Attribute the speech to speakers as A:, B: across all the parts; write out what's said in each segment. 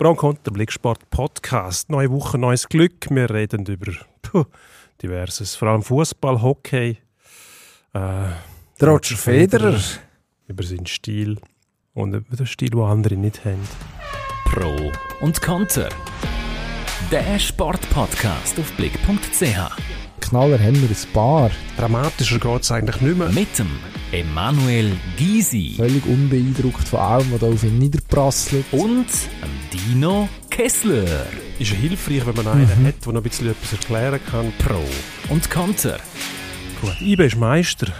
A: Bronco der Blicksport Podcast. Neue Woche, neues Glück. Wir reden über puh, diverses, vor allem Fußball, Hockey.
B: Äh, Roger Federer.
A: Über seinen Stil und über den Stil, den andere nicht haben.
C: Pro und Konter. Der Sportpodcast auf blick.ch.
B: Knaller haben wir ein paar.
A: Dramatischer geht es eigentlich nicht mehr.
C: Mit dem Emanuel Gysi.
B: Völlig unbeeindruckt von allem, was da auf ihn niederprasselt.
C: Und Dino Kessler.
A: Ist hilfreich, wenn man einen mhm. hat, der noch ein bisschen etwas erklären kann.
C: Pro und Konter.
A: Gut, IBE ist Meister.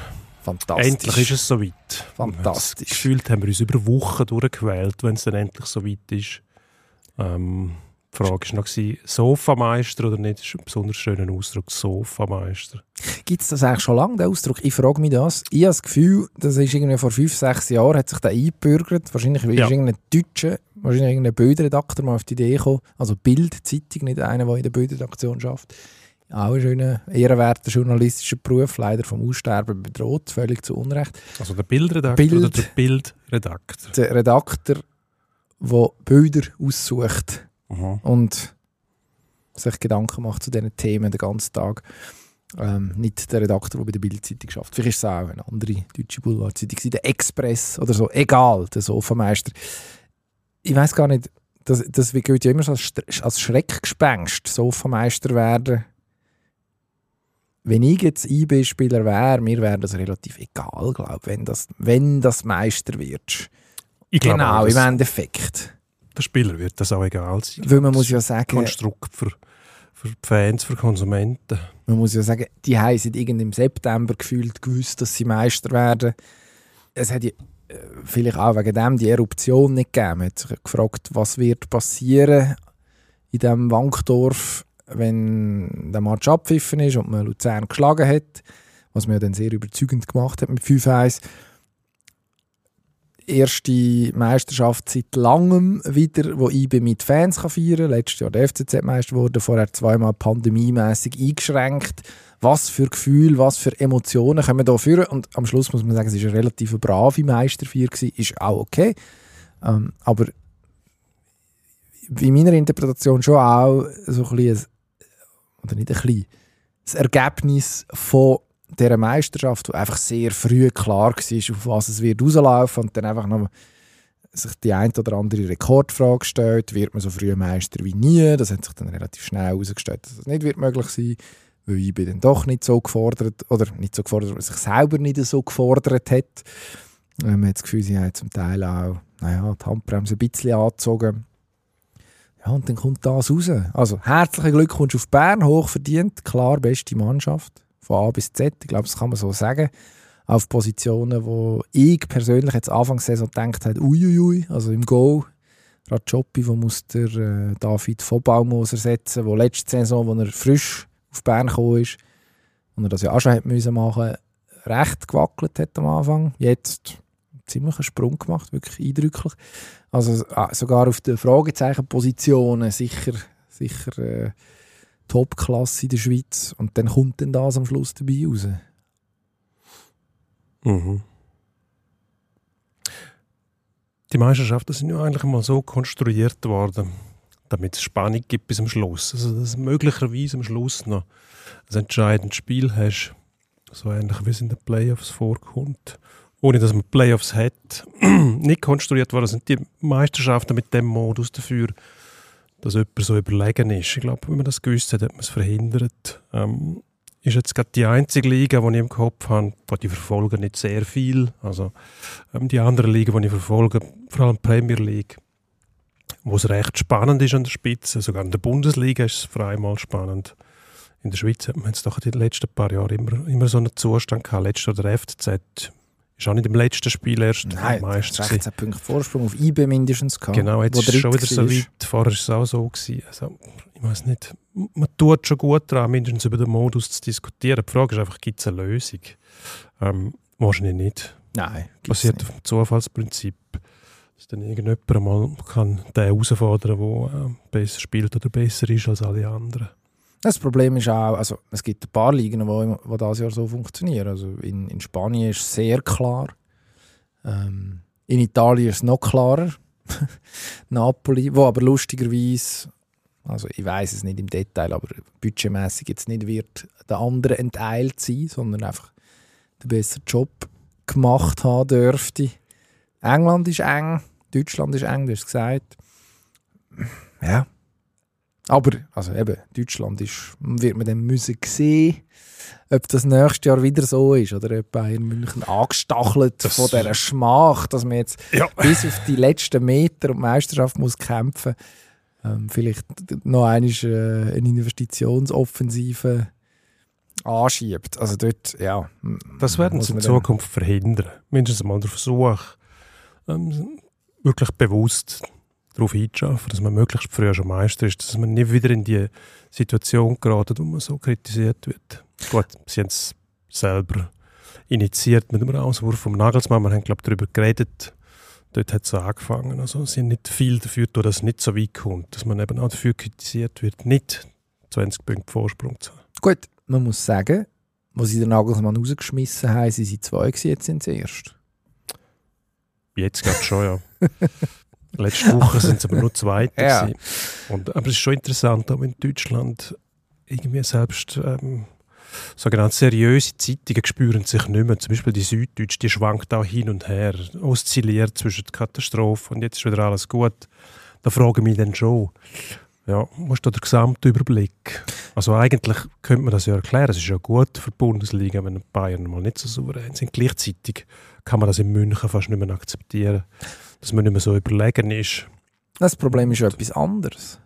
B: Fantastisch.
A: Endlich ist es soweit.
B: Fantastisch.
A: Gefühlt haben wir uns über Wochen durchgewählt, wenn es dann endlich soweit ist. Ähm, die Frage war noch, Sofameister oder nicht? Das ist ein besonders schöner Ausdruck, Sofameister.
B: Gibt es das eigentlich schon lange, den Ausdruck? Ich frage mich das. Ich habe das Gefühl, das ist irgendwie vor fünf, sechs Jahren hat sich der eingebürgert. Wahrscheinlich ja. ist irgendein Deutscher, wahrscheinlich irgendein Bildredakteur mal auf die Idee gekommen. Also Bild-Zeitung, nicht einer, der in der Bildredaktion arbeitet. Auch ein schöner, ehrenwerter journalistischer Beruf, leider vom Aussterben bedroht, völlig zu Unrecht.
A: Also der Bildredakteur Bild, oder der Bildredakteur?
B: Der Redakteur, der Bilder aussucht mhm. und sich Gedanken macht zu diesen Themen den ganzen Tag. Ähm, nicht der Redakteur, der bei der Bildzeitung schafft. Vielleicht ist es auch eine andere deutsche Boulevardzeitung, der Express oder so. Egal, der Sofameister. Ich weiß gar nicht, das, das gilt ja immer so als, als Schreckgespenst, Sofameister werden. Wenn ich jetzt IB-Spieler wäre, mir wäre das relativ egal, glaube wenn das, wenn das Meister wird. Ich genau, im Endeffekt
A: der Spieler wird das auch egal sein.
B: Weil man muss ja sagen...
A: Konstrukt für, für Fans, für Konsumenten.
B: Man muss ja sagen, die haben seit im September gefühlt gewusst, dass sie Meister werden. Es hat ja äh, vielleicht auch wegen dem die Eruption nicht gegeben. Man hat sich gefragt, was wird passieren in diesem Wankdorf, wenn der Match abpfiffen ist und man Luzern geschlagen hat, was man ja dann sehr überzeugend gemacht hat mit 5-1 erste Meisterschaft seit langem wieder, wo IB mit Fans kann feiern kann. Letztes Jahr der FCZ-Meister wurde, vorher zweimal pandemiemäßig eingeschränkt. Was für Gefühle, was für Emotionen können wir da führen? Und am Schluss muss man sagen, es war eine relativ brave Meisterfeier, ist auch okay. Ähm, aber in meiner Interpretation schon auch so ein bisschen, oder nicht ein bisschen, das Ergebnis von dieser Meisterschaft, wo einfach sehr früh klar war, auf was es wird rauslaufen und dann einfach noch sich die ein oder andere Rekordfrage stellt, wird man so früh Meister wie nie? Das hat sich dann relativ schnell herausgestellt, dass das nicht wird möglich sein weil ich dann doch nicht so gefordert, oder nicht so gefordert, weil sich selber nicht so gefordert hat. Man hat das Gefühl, sie haben zum Teil auch naja, die Handbremse ein bisschen angezogen. Ja, und dann kommt das raus. Also, herzlichen Glückwunsch auf Bern, hochverdient, klar, beste Mannschaft von A bis Z, ich glaube, das kann man so sagen, auf Positionen, wo ich persönlich jetzt Anfangssaison gedacht habe, uiuiui, also im Go, Rajopi, wo muss der äh, David Vollbaumos ersetzen, wo letzte Saison, wo er frisch auf Bern gekommen ist, und er das ja auch schon hätte müssen machen, recht gewackelt hat am Anfang. Jetzt ziemlich einen Sprung gemacht, wirklich eindrücklich. Also ah, sogar auf den Fragezeichenpositionen sicher, sicher äh, Top-Klasse in der Schweiz und dann kommt dann das am Schluss dabei raus.
A: Mhm. Die Meisterschaften sind ja eigentlich mal so konstruiert worden, damit es Spannung gibt bis zum Schluss. Also dass du möglicherweise am Schluss noch ein entscheidendes Spiel hast, so ähnlich wie es in den Playoffs vorkommt. Ohne dass man Playoffs hat. Nicht konstruiert worden sind die Meisterschaften mit dem Modus dafür, dass jemand so überlegen ist. Ich glaube, wenn man das gewusst hat, hat man es verhindert. Ähm, ist jetzt gerade die einzige Liga, die ich im Kopf habe, die verfolgen nicht sehr viel. Also ähm, die anderen Ligen, die ich verfolge, vor allem die Premier League, wo es recht spannend ist an der Spitze. Sogar in der Bundesliga ist es für einmal spannend. In der Schweiz hat man jetzt doch in den letzten paar Jahren immer, immer so einen Zustand gehabt. Letztes Jahr der FCZ ist auch nicht im letzten Spiel erst
B: Nein, Meister 16 Punkte Vorsprung auf IB mindestens
A: gehabt. Genau, jetzt ist es schon wieder so weit. Vorher war es auch so. Gewesen. Also, ich weiß nicht, man tut schon gut daran, mindestens über den Modus zu diskutieren. Die Frage ist einfach, gibt es eine Lösung? Ähm, wahrscheinlich nicht.
B: Nein,
A: Basiert nicht. auf dem Zufallsprinzip. Dass dann irgendjemand mal kann den herausfordern kann, der äh, besser spielt oder besser ist als alle anderen.
B: Das Problem ist auch, also es gibt ein paar Ligen, die, die dieses Jahr so funktionieren. Also in, in Spanien ist es sehr klar. Ähm, in Italien ist es noch klarer. Napoli, wo aber lustigerweise, also ich weiß es nicht im Detail, aber budgetmäßig jetzt nicht wird der andere enteilt sein, sondern einfach den besseren Job gemacht haben dürfte. England ist eng, Deutschland ist eng, du hast es gesagt. Ja. Aber, also eben, Deutschland ist, wird man dann müssen sehen, ob das nächstes Jahr wieder so ist oder ob Bayern München angestachelt
A: Das-
B: von dieser Schmach, dass man jetzt
A: Ja.
B: bis auf die letzten Meter um die Meisterschaft muss kämpfen ähm, vielleicht noch einmal äh, eine Investitionsoffensive anschiebt. Also dort, ja.
A: Das werden
B: muss
A: sie in Zukunft verhindern. Mindestens mal der Versuch, ähm, wirklich bewusst darauf hinzuschaffen, dass man möglichst früh schon Meister ist, dass man nicht wieder in die Situation gerät, wo man so kritisiert wird. Gut, sie haben es selber initiiert mit dem Rauswurf vom Nagelsmann. Wir haben, glaube ich, darüber geredet. Dort hat es so angefangen. Also, sie haben nicht viel dafür getan, dass es nicht so weit kommt. Dass man eben auch dafür kritisiert wird, nicht 20 Punkte Vorsprung zu haben.
B: Gut, man muss sagen, wo sie den Nagelsmann rausgeschmissen haben, sind sie zwei gewesen, jetzt sind sie erst.
A: Jetzt gerade schon, ja. Letzte Woche sind es aber nur Zweite.
B: Ja.
A: Und, aber es ist schon interessant, auch in Deutschland irgendwie selbst ähm, sogenannte seriöse Zeitungen spüren sich nicht mehr. Zum Beispiel die Süddeutsche, die schwankt auch hin und her, oszilliert zwischen der Katastrophe und jetzt ist wieder alles gut. Da frage ich mich dann schon, ja, wo ist da der gesamte Überblick? Also eigentlich könnte man das ja erklären. Es ist ja gut für die Bundesliga, wenn Bayern mal nicht so souverän sind. Gleichzeitig kann man das in München fast nicht mehr akzeptieren, dass man nicht mehr so überlegen ist.
B: Das Problem ist etwas anderes.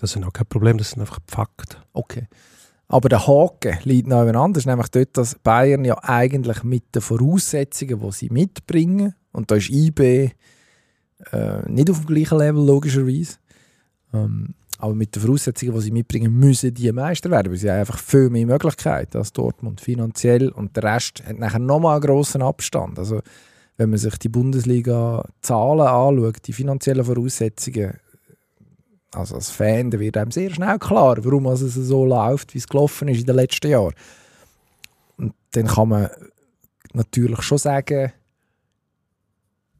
A: Das sind auch kein Problem, das sind einfach Fakten.
B: Okay. Aber der Haken liegt noch anders, nämlich dort, dass Bayern ja eigentlich mit den Voraussetzungen, die sie mitbringen, und da ist IB äh, nicht auf dem gleichen Level, logischerweise, ähm, aber mit den Voraussetzungen, die sie mitbringen, müssen die Meister werden, weil sie haben einfach viel mehr Möglichkeiten als Dortmund finanziell und der Rest hat nachher nochmal einen grossen Abstand. Also wenn man sich die Bundesliga-Zahlen anschaut, die finanziellen Voraussetzungen, also als Fan, wird einem sehr schnell klar, warum es so läuft, wie es gelaufen ist in den letzten Jahren. Und dann kann man natürlich schon sagen,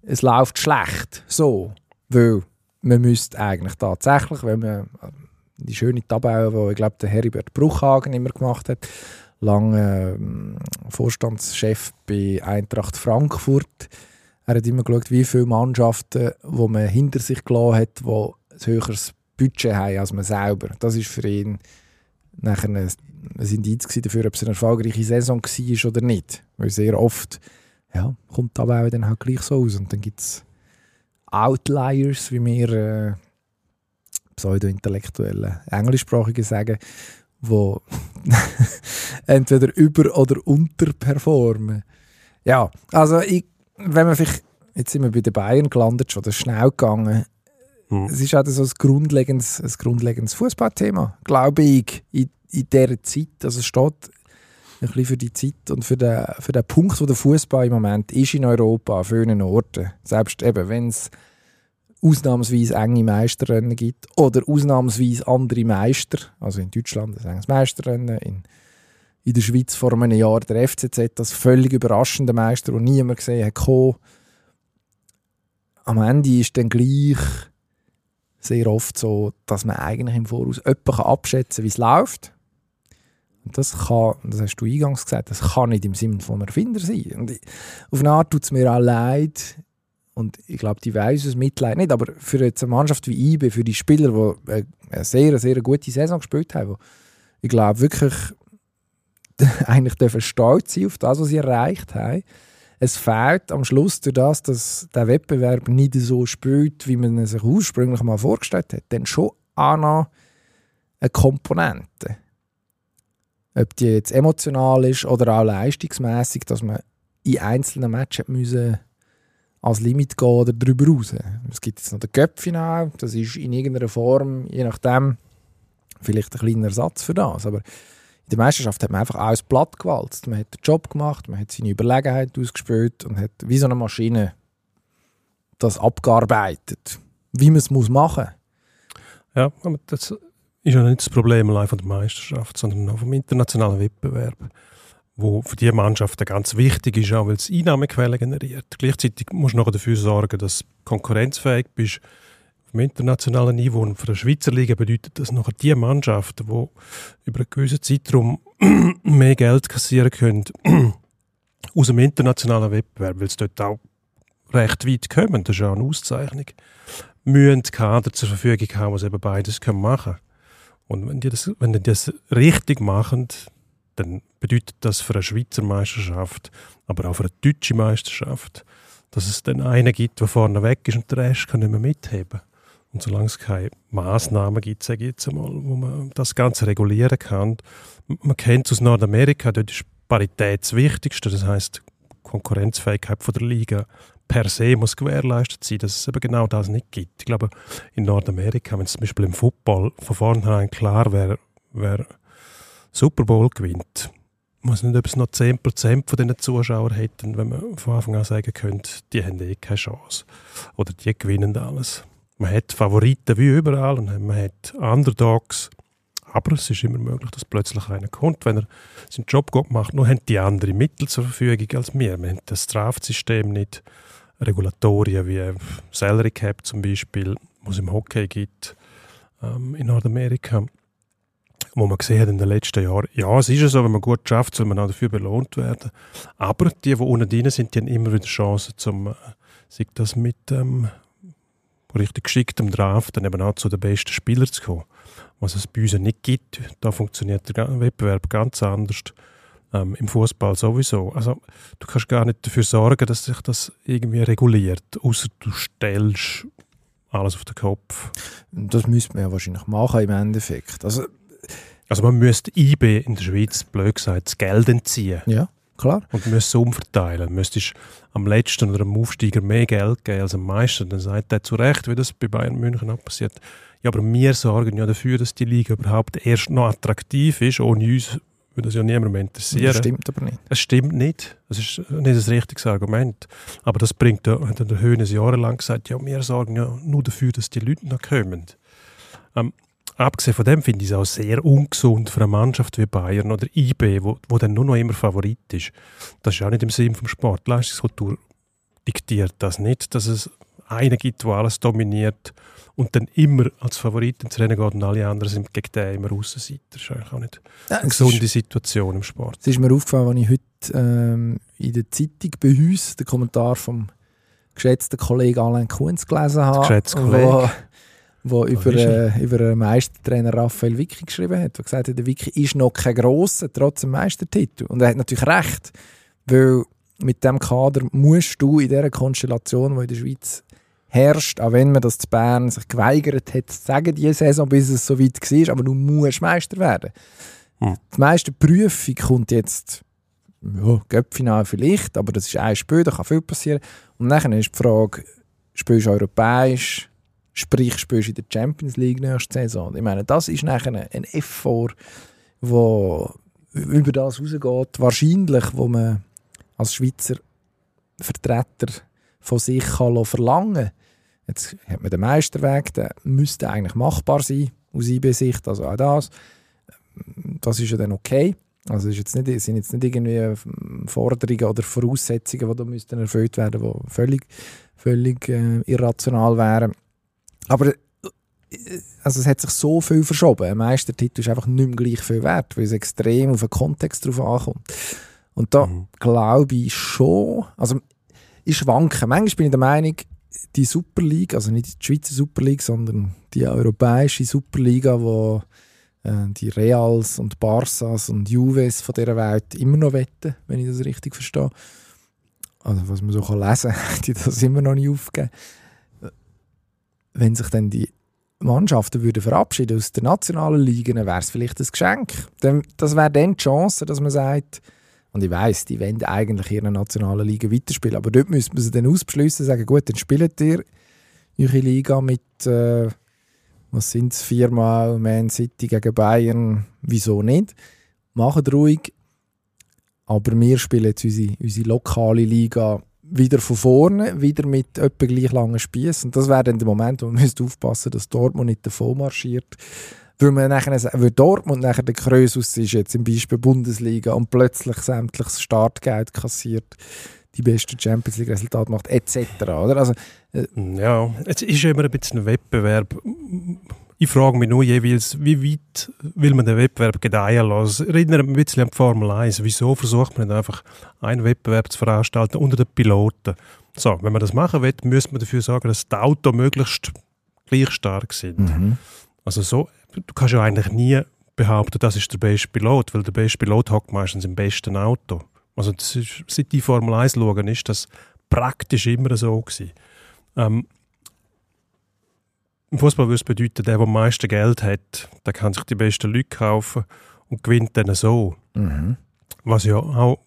B: es läuft schlecht, so, weil man müsste eigentlich tatsächlich, wenn man äh, die schöne Tabelle, die ich glaube der Heribert Bruchhagen immer gemacht hat, lange ähm, Vorstandschef bei Eintracht Frankfurt, er hat immer geschaut, wie viele Mannschaften, wo man hinter sich gelassen hat, die ein höheres Budget haben als man selber. Das ist für ihn nachher ein, Indiz dafür, ob es eine erfolgreiche Saison war oder nicht. Weil sehr oft ja, kommt die Tabelle dann halt gleich so aus. Und dann gibt es Outliers, wie wir äh, pseudo-intellektuelle Englischsprachige sagen, wo entweder über- oder unterperformen. Ja, also ich, wenn man vielleicht, jetzt sind wir bei den Bayern gelandet, schon das ist schnell gegangen.
A: Hm.
B: Es ist auch so ein grundlegendes, ein grundlegendes Fußballthema, glaube ich, in, in dieser Zeit. Also es steht ein bisschen für die Zeit und für den, für den Punkt, wo der Fußball im Moment ist in Europa, an vielen Orten. Selbst eben, wenn es ausnahmsweise enge Meisterrennen gibt oder ausnahmsweise andere Meister, also in Deutschland ein enges Meisterrennen, in, in der Schweiz vor einem Jahr der FCZ, das völlig überraschende Meister, den niemand gesehen hat. Am Ende ist dann gleich sehr oft so, dass man eigentlich im Voraus jemanden abschätzen kann, wie es läuft. Und das kann, das hast du eingangs gesagt, das kann nicht im Sinne von Erfinder sein. Und auf eine Art tut es mir auch leid, und ich glaube, die weiß es Mitleid nicht, aber für jetzt eine Mannschaft wie IB, für die Spieler, die äh, eine sehr, sehr gute Saison gespielt haben, ich glaube wirklich eigentlich dürfen stolz sein auf das, was sie erreicht haben. Es fehlt am Schluss durch das, dass der Wettbewerb nicht so spielt, wie man es sich ursprünglich mal vorgestellt hat, dann schon auch noch eine Komponente. Ob die jetzt emotional ist oder auch leistungsmäßig, dass man in einzelnen Matches müssen als Limit gehen oder darüber raus. Es gibt jetzt noch den Cup-Final, das ist in irgendeiner Form, je nachdem, vielleicht ein kleiner Ersatz für das, aber in der Meisterschaft hat man einfach alles platt gewalzt. Man hat den Job gemacht, man hat seine Überlegenheit ausgespielt und hat wie so eine Maschine das abgearbeitet, wie man es muss machen
A: Ja, aber das ist ja nicht das Problem allein von der Meisterschaft, sondern auch vom internationalen Wettbewerb, wo für die Mannschaften ganz wichtig ist, auch weil es Einnahmequellen generiert. Gleichzeitig musst du noch dafür sorgen, dass du konkurrenzfähig bist auf dem internationalen Niveau. Und für eine Schweizer Liga bedeutet das nachher die Mannschaften, die über einen gewissen Zeitraum mehr Geld kassieren können aus dem internationalen Wettbewerb, weil es dort auch recht weit kommen, das ist auch eine Auszeichnung, müssen Kader zur Verfügung haben, die eben beides machen können. Und wenn die, das, wenn die das richtig machen, dann bedeutet das für eine Schweizer Meisterschaft, aber auch für eine deutsche Meisterschaft, dass es dann einen gibt, der vorne weg ist und der Rest kann nicht mehr mitheben. Und solange es keine Massnahmen gibt, sage ich jetzt einmal, wo man das Ganze regulieren kann, man kennt es aus Nordamerika, dort ist Parität das Wichtigste, das heißt Konkurrenzfähigkeit von der Liga per se muss gewährleistet sein, dass es eben genau das nicht gibt. Ich glaube, in Nordamerika, wenn es zum Beispiel im Football von vornherein klar wäre, wer Super Bowl gewinnt, ich weiß nicht, ob es noch 10% von diesen Zuschauern hätten, wenn man von Anfang an sagen könnte, die haben eh keine Chance. Oder die gewinnen alles. Man hat Favoriten wie überall und man hat Underdogs. Aber es ist immer möglich, dass plötzlich einer kommt, wenn er seinen Job gut macht. Nur haben die andere Mittel zur Verfügung als wir. Wir haben das Strafsystem nicht, Regulatorien wie Salary Cap zum Beispiel, was es im Hockey gibt ähm, in Nordamerika wo man gesehen hat in den letzten Jahren, ja, es ist ja so, wenn man gut schafft, soll man auch dafür belohnt werden. Aber die, die unten drin sind, die haben immer wieder Chancen, zum, äh, sei das mit ähm, richtig geschicktem Draft, dann eben auch zu den besten Spielern zu kommen. Was es bei uns nicht gibt, da funktioniert der Wettbewerb ganz anders. Ähm, Im Fußball sowieso. Also du kannst gar nicht dafür sorgen, dass sich das irgendwie reguliert, außer du stellst alles auf den Kopf.
B: Das müsste man ja wahrscheinlich machen im Endeffekt. Also
A: also man müsste IB in der Schweiz, blöd gesagt, das Geld entziehen.
B: Ja, klar.
A: Und man müsste es umverteilen. Müsstest am letzten oder am Aufsteiger mehr Geld geben als am meisten. Dann sagt er zu Recht, wie das bei Bayern München auch passiert. Ja, aber wir sorgen ja dafür, dass die Liga überhaupt erst noch attraktiv ist. Ohne uns würde das ja niemandem interessieren. Das
B: stimmt aber nicht.
A: Es stimmt nicht. Das ist nicht das richtige Argument. Aber das bringt, hat der Höhnes jahrelang gesagt, ja, wir sorgen ja nur dafür, dass die Leute noch kommen. Ähm, abgesehen von dem finde ich es auch sehr ungesund für eine Mannschaft wie Bayern oder IB, wo, wo dann nur noch immer Favorit ist. Das ist auch nicht im Sinn vom Sport. Leistungskultur diktiert das nicht, dass es einen gibt, der alles dominiert und dann immer als Favorit ins Rennen geht und alle anderen sind gegen den immer Aussenseiter. Das ist eigentlich auch nicht ja, eine gesunde ist, Situation im Sport.
B: Es ist mir aufgefallen, als ich heute ähm, in der Zeitung bei uns den Kommentar vom geschätzten Kollegen Alain Kunz gelesen habe.
A: Geschätzter Kollege
B: der über, äh, über einen Meistertrainer Raphael Vicky geschrieben hat, der gesagt hat, der Vicky ist noch kein grosser, trotz dem Meistertitel. Und er hat natürlich recht, weil mit dem Kader musst du in dieser Konstellation, die in der Schweiz herrscht, auch wenn man das zu Bern sich geweigert hat, zu sagen, diese Saison, bis es so weit war, aber du musst Meister werden. Hm. Die meiste Prüfung kommt jetzt, ja, Göppfinal vielleicht, aber das ist ein Spiel, da kann viel passieren. Und dann ist die Frage, spielst du europäisch, Sprich, spielst du in der Champions League nächste Saison. Ich meine, das ist nachher ein Effort, wo über das rausgeht, wahrscheinlich, wo man als Schweizer Vertreter von sich kann verlangen. Jetzt hat man den Meisterweg, der müsste eigentlich machbar sein, aus IB-Sicht, also auch das. Das ist ja dann okay. Also ist sind jetzt nicht irgendwie Forderungen oder Voraussetzungen, die da müssten erfüllt werden, die völlig, völlig äh, irrational wären. Aber äh, also es hat sich so viel verschoben. Ein Meistertitel ist einfach nicht mehr gleich viel wert, weil es extrem auf den Kontext drauf ankommt. Und da mhm. glaube ich schon, also ich schwanke. Manchmal bin ich der Meinung, die Super League, also nicht die Schweizer Super League, sondern die europäische Superliga, wo äh, die Reals und Barças und Juves von dieser Welt immer noch wetten, wenn ich das richtig verstehe. Also was man so kann lesen kann, die das immer noch nicht aufgeben wenn sich dann die Mannschaften würden verabschieden aus der nationalen Liga, dann wäre es vielleicht ein Geschenk. Das wäre dann die Chance, dass man sagt, und ich weiß, die wollen eigentlich in der nationalen Liga weiterspielen, aber dort müsste man sie dann ausbeschließen, sagen, gut, dann spielt ihr eure Liga mit, äh, was sind es, viermal Man City gegen Bayern, wieso nicht? Macht ruhig, aber wir spielen jetzt unsere, unsere lokale Liga wieder von vorne, wieder mit etwa gleich langen Spießen. Und das wäre dann der Moment, wo man aufpassen müsste, dass Dortmund nicht davon marschiert. Weil, man nachher, weil Dortmund nachher der Krösus ist jetzt im Beispiel Bundesliga und plötzlich sämtliches Startgeld kassiert, die besten Champions League Resultate macht, etc. Oder? Also,
A: Ja, es ist immer ein bisschen ein Wettbewerb. Ich frage mich nur jeweils, wie weit will man den Wettbewerb gedeihen lassen? Erinnert mich ein bisschen an die Formel 1. Wieso versucht man nicht einfach einen Wettbewerb zu veranstalten unter den Piloten? So, wenn man das machen will, müsste man dafür sorgen, dass die Autos möglichst gleich stark sind.
B: Mhm.
A: Also so, du kannst ja eigentlich nie behaupten, das ist der beste Pilot, weil der beste Pilot hockt meistens im besten Auto. Also das ist, seit die Formel 1 schauen, ist das praktisch immer so gewesen. Ähm, Im Fußball würde es bedeuten, der, der am meisten Geld hat, der kann sich die besten Leute kaufen und gewinnt dann so.
B: Mhm.
A: Was ja auch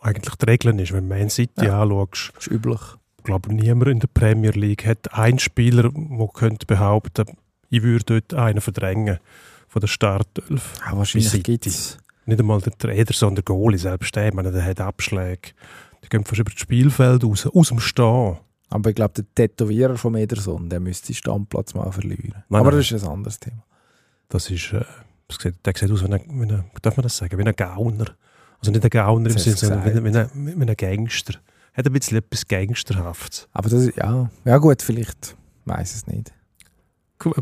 A: eigentlich die Regel ist, wenn Man City
B: Ja.
A: anschaust.
B: Das ist üblich.
A: Ich glaube, niemand in der Premier League hat einen Spieler, der könnte behaupten, ich würde dort einen verdrängen von der Startelf.
B: Ja, wahrscheinlich
A: City.
B: gibt es.
A: Nicht einmal der, der Ederson, der Goalie selbst, der, meine, der hat Abschläge. Die gehen fast über das Spielfeld raus, aus dem Stehen.
B: Aber ich glaube, der Tätowierer von Ederson, der müsste den Standplatz mal verlieren.
A: Nein,
B: Aber
A: nein.
B: das ist ein anderes Thema.
A: Das ist, äh, das sieht, der sieht aus wie ein, wie ein, darf man das sagen, wie ein Gauner. Also nicht ein Gauner im Sinne, sondern wie, wie, ein, wie ein Gangster. Hat ein bisschen etwas Gangsterhaftes.
B: Aber das ist, ja, ja gut, vielleicht. Ich weiß es nicht.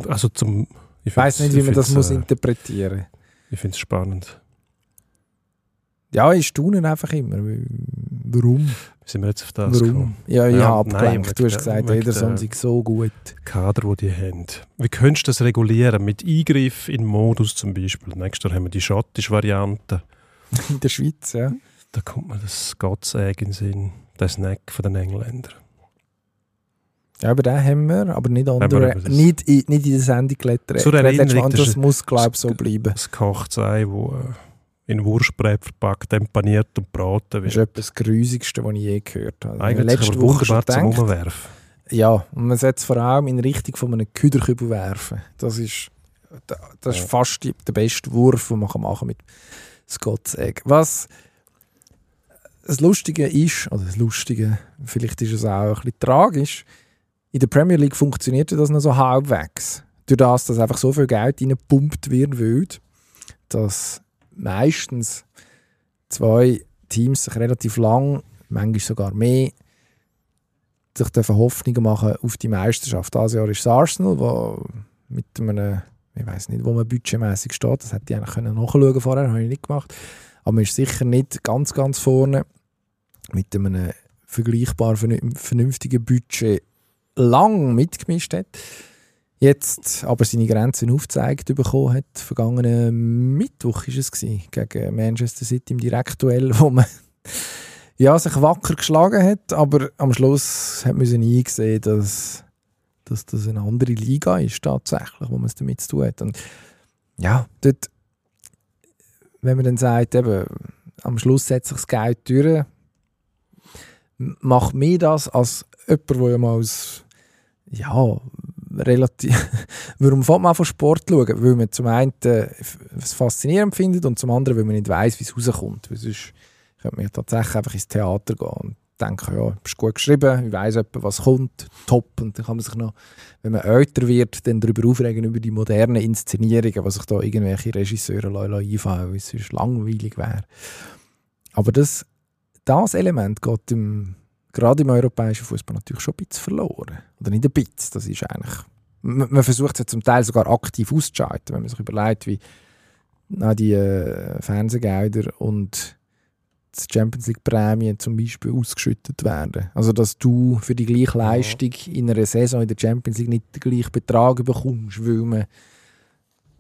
A: Also zum...
B: Ich weiß nicht, wie man das muss
A: Äh,
B: interpretieren
A: ich finde es spannend.
B: Ja, ich staune einfach immer. Warum?
A: Sind wir jetzt auf das
B: Warum?
A: gekommen?
B: Ja, ich
A: Ja,
B: habe
A: nein,
B: abgelenkt. Du
A: wegen
B: hast
A: der-
B: gesagt,
A: wegen
B: Ederson
A: der-
B: sei so gut.
A: Kader, die die haben. Wie könntest du das regulieren? Mit Eingriff in Modus zum Beispiel. Nächstes Jahr haben wir die schottische Variante.
B: In der Schweiz, ja.
A: Da kommt mir das Gottsegg in den Sinn. Der Snack von den Engländern.
B: Ja, aber den haben wir, aber nicht, andere,
A: das-
B: nicht, in, nicht in der Sendung gelettet.
A: Zur Erinnerung,
B: Und
A: das
B: das muss, glaube ich, so bleiben.
A: Das Kochzei, wo äh, in Wurstbrät verpackt, empaniert und braten
B: Das ist etwas das Grusigste, was ich je gehört habe.
A: Eigentlich
B: Letzte
A: aber
B: Woche schon
A: zum Umwerfen.
B: Ja, und man sollte es vor allem in Richtung von einem Küderkübel werfen. Das ist, das ist
A: Ja.
B: fast die, der beste Wurf, den man kann machen mit Scott's Egg. Was das Lustige ist, oder das Lustige, vielleicht ist es auch ein bisschen tragisch, in der Premier League funktioniert das noch so halbwegs. Durch das, dass einfach so viel Geld reingepumpt wird, wild, dass meistens zwei Teams sich relativ lang, manchmal sogar mehr, sich Hoffnungen machen auf die Meisterschaft. Dieses Jahr ist es Arsenal, wo mit einem, ich weiß nicht, wo man budgetmäßig steht, das hätte ich eigentlich können nachschauen vorher, habe ich nicht gemacht. Aber man ist sicher nicht ganz, ganz vorne mit einem vergleichbar vernü- vernünftigen Budget lang mitgemischt hat. Jetzt aber seine Grenzen aufgezeigt bekommen hat. Vergangenen Mittwoch ist es gewesen, gegen Manchester City im Direktduell, wo man ja, sich wacker geschlagen hat, aber am Schluss hat man eingesehen, dass, dass das eine andere Liga ist tatsächlich, wo man es damit zu tun hat. Und ja, dort, wenn man dann sagt, eben, am Schluss setzt sich das Geld durch, macht mir das als jemand, der ja mal als ja, relativ. Warum fängt man an von Sport schauen? Weil man zum einen äh, es faszinierend findet und zum anderen, weil man nicht weiß, wie es rauskommt. Weil sonst könnte man ja tatsächlich einfach ins Theater gehen und denken, ja, ist gut geschrieben, ich weiss etwa, was kommt, top. Und dann kann man sich noch, wenn man älter wird, dann darüber aufregen, über die modernen Inszenierungen, was sich da irgendwelche Regisseure einfallen, weil es sonst langweilig wäre. Aber das, das Element geht im, gerade im europäischen Fußball natürlich schon ein bisschen verloren. Oder nicht ein bisschen, das ist eigentlich... Man, man versucht es ja zum Teil sogar aktiv auszuschalten, wenn man sich überlegt, wie na, die äh, Fernsehgelder und die Champions League Prämien zum Beispiel ausgeschüttet werden. Also dass du für die gleiche Leistung in einer Saison in der Champions League nicht den gleichen Betrag bekommst, weil man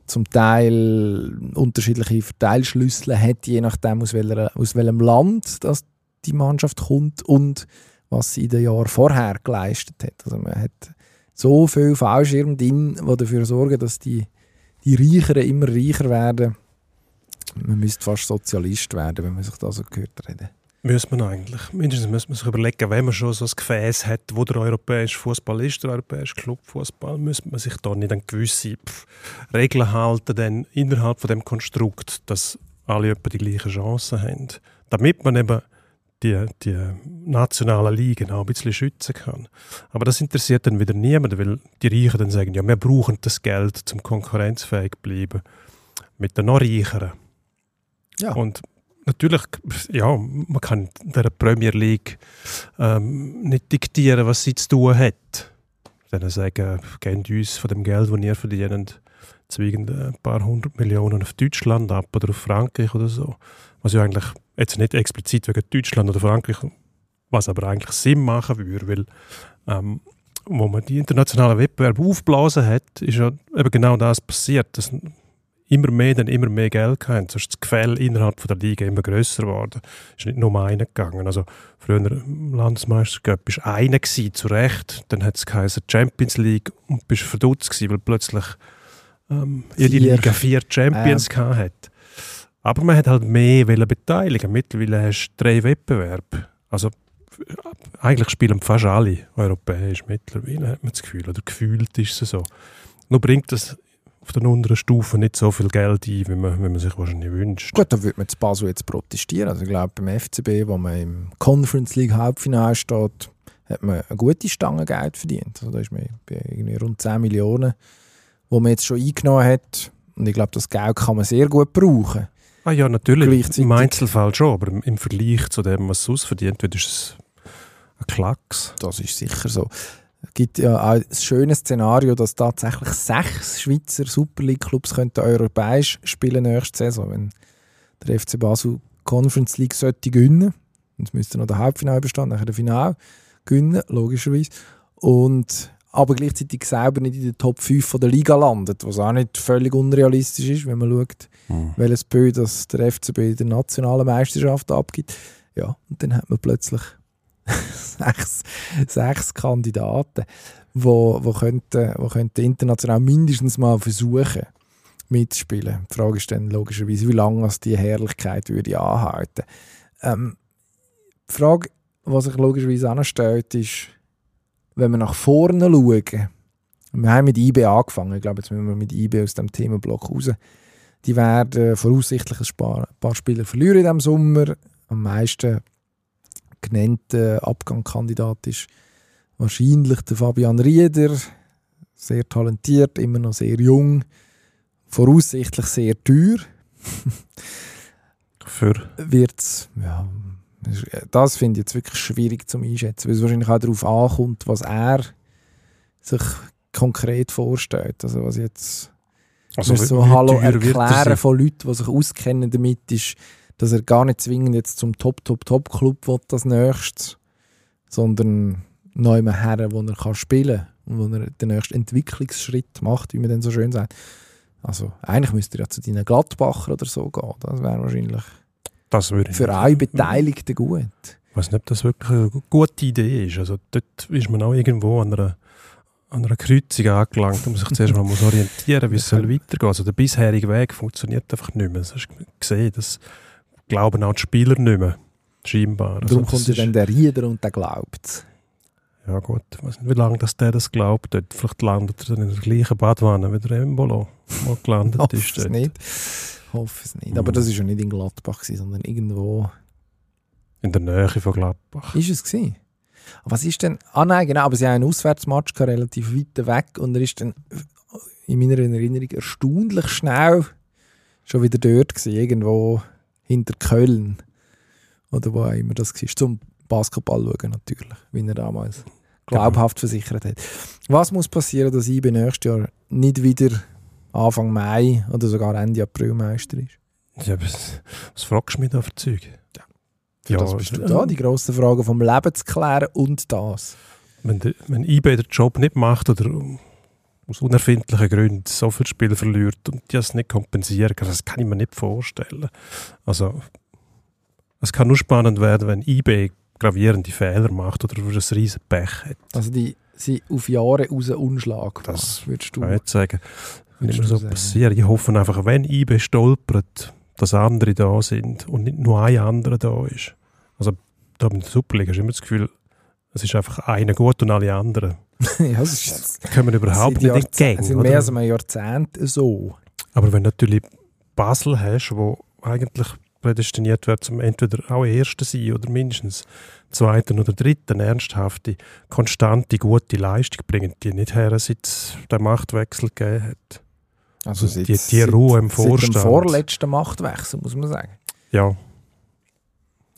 B: zum Teil unterschiedliche Verteilschlüssel hat, je nachdem aus, welcher, aus welchem Land das die Mannschaft kommt und was sie in den Jahren vorher geleistet hat. Also man hat so viele Fallschirme drin, die dafür sorgen, dass die, die Reicheren immer reicher werden. Man müsste fast Sozialist werden, wenn man sich das so gehört reden.
A: Müsste man eigentlich. Mindestens müsste man sich überlegen, wenn man schon so ein Gefäß hat, wo der europäische Fußball ist, der europäische Clubfußball, müsste man sich da nicht an gewisse pff, Regeln halten, denn innerhalb von dem Konstrukt, dass alle etwa die gleichen Chancen haben. Damit man eben die, die nationalen Ligen auch ein bisschen schützen kann. Aber das interessiert dann wieder niemanden, weil die Reichen dann sagen, ja, wir brauchen das Geld, zum konkurrenzfähig zu bleiben mit den noch Reicheren.
B: Ja.
A: Und natürlich, ja, man kann der Premier League ähm, nicht diktieren, was sie zu tun hat. Dann sagen, gebt uns von dem Geld, das ihr verdient, zwingend ein paar hundert Millionen auf Deutschland ab oder auf Frankreich oder so. Was ja eigentlich jetzt nicht explizit wegen Deutschland oder Frankreich, was aber eigentlich Sinn machen würde, weil ähm, wo man die internationalen Wettbewerbe aufblasen hat, ist ja eben genau das passiert, dass immer mehr dann immer mehr Geld hatten. So ist das Gefälle innerhalb von der Liga immer grösser geworden. Es ist nicht nur einen gegangen. Also früher im Landesmeistercup war einer gewesen, zu Recht. Dann hat es geheißen Champions League und bist verdutzt gewesen, weil plötzlich ähm, jede
B: Vier.
A: Liga vier Champions gehabt hat. Aber man hat halt mehr beteiligen. Mittlerweile hast du drei Wettbewerbe. Also eigentlich spielen fast alle europäisch mittlerweile, hat man das Gefühl. Oder gefühlt ist es so. Nur bringt das auf der unteren Stufe nicht so viel Geld ein, wie man, wie man sich wahrscheinlich wünscht.
B: Gut, da würde man zu Basel jetzt protestieren. Also ich glaube, beim FCB, wo man im Conference League Halbfinale steht, hat man eine gute Stange Geld verdient. Also da ist man bei irgendwie rund 10 Millionen, wo man jetzt schon eingenommen hat. Und ich glaube, das Geld kann man sehr gut brauchen.
A: Ah ja, natürlich. Im Einzelfall schon, aber im, Vergleich zu dem, was sonst verdient wird, ist es ein Klacks.
B: Das ist sicher so. Es gibt ja auch ein schönes Szenario, dass tatsächlich sechs Schweizer Super League-Clubs europäisch spielen nächste Saison, wenn der FC Basel Conference League sollte gewinnen. Und es müsste noch der Halbfinale bestehen, nachher der Finale gewinnen, logischerweise. Und aber gleichzeitig selber nicht in den Top 5 von der Liga landet, was auch nicht völlig unrealistisch ist, wenn man schaut, welches Bild das der FCB in der nationalen Meisterschaft abgibt. Ja, und dann hat man plötzlich sechs, sechs Kandidaten, wo, wo, könnten, wo könnten international mindestens mal versuchen mitzuspielen. Die Frage ist dann logischerweise, wie lange es die Herrlichkeit würde anhalten. Ähm, die Frage, die sich logischerweise anstellt, ist, wenn wir nach vorne schauen, wir haben mit IB angefangen, ich glaube, jetzt müssen wir mit IB aus dem Themenblock raus. Die werden voraussichtlich ein paar, ein paar Spieler verlieren in diesem Sommer. Am meisten genannter Abgangkandidat ist wahrscheinlich der Fabian Rieder. Sehr talentiert, immer noch sehr jung, voraussichtlich sehr teuer.
A: Für
B: Wird's, ja, das finde ich jetzt wirklich schwierig zum Einschätzen, weil es wahrscheinlich auch darauf ankommt, was er sich konkret vorstellt. Also was jetzt
A: also,
B: also, so Hallo
A: er
B: erklären von Leuten, die sich auskennen damit, ist, dass er gar nicht zwingend jetzt zum Top-Top-Top-Club will, das nächstes, sondern neu her, wo er kann spielen kann und wo er den nächsten Entwicklungsschritt macht, wie man dann so schön sagt. Also eigentlich müsste er ja zu deinen Gladbacher oder so gehen. Das wäre wahrscheinlich
A: Das
B: für alle Beteiligten gut.
A: Ich weiß nicht, ob das wirklich eine gute Idee ist. Also dort ist man auch irgendwo an einer, an einer Kreuzung angelangt, wo man sich zuerst mal muss orientieren wie es soll weitergehen. Also der bisherige Weg funktioniert einfach nicht mehr. Das hast du gesehen, das glauben auch die Spieler nicht mehr. Scheinbar. Also
B: Darum
A: das
B: kommt ja dann der Rieder und der glaubt
A: Ja gut, ich weiß nicht, wie lange das der das glaubt. Dort. Vielleicht landet er dann in der gleichen Badwanne wie der Embolo, wo gelandet
B: Hoffe
A: ist.
B: es
A: dort.
B: nicht. Hoffe es nicht. Aber
A: Mhm.
B: das war ja nicht in Gladbach, sondern irgendwo.
A: In der Nähe von Gladbach.
B: Ist es gewesen? Was ist denn? Ah nein, genau, aber sie haben einen Auswärtsmatch gehabt, relativ weit weg und er ist dann in meiner Erinnerung erstaunlich schnell schon wieder dort gewesen, irgendwo hinter Köln oder wo auch immer das war, zum Basketball schauen natürlich, wie er damals glaubhaft versichert hat. Was muss passieren, dass IB nächstes Jahr nicht wieder Anfang Mai oder sogar Ende April Meister ist?
A: Ja, was, was fragst du mich da für Zeug?
B: Für das bist du da, die grossen Fragen vom Leben zu klären und das.
A: Wenn, der, wenn eBay den Job nicht macht oder aus unerfindlichen Gründen so viel Spieler verliert und die das nicht kompensieren kann, das kann ich mir nicht vorstellen. Also, es kann nur spannend werden, wenn eBay gravierende Fehler macht oder ein riesen Pech hat.
B: Also die sind auf Jahre raus unschlagbar,
A: Das
B: würdest du
A: ich sagen. Wenn
B: würdest
A: so
B: sagen.
A: passiert. Ich hoffe einfach, wenn eBay stolpert, dass andere da sind und nicht nur ein anderer da ist. Also da in der Superliga hast du immer das Gefühl, es ist einfach einer gut und alle anderen.
B: ja, das ist
A: Da kommen überhaupt nicht
B: Jahrzeh-
A: entgegen.
B: sind
A: oder?
B: mehr als ein Jahrzehnt so.
A: Aber wenn du natürlich Basel hast, wo eigentlich prädestiniert wäre, zum entweder auch Erster sein oder mindestens Zweiten oder Dritten ernsthafte, konstante, gute Leistung bringen, die nicht her, seit es den Machtwechsel gegeben hat.
B: Also
A: die- die Ruhe im
B: Seit
A: Vorstand.
B: dem vorletzten Machtwechsel, muss man sagen.
A: Ja.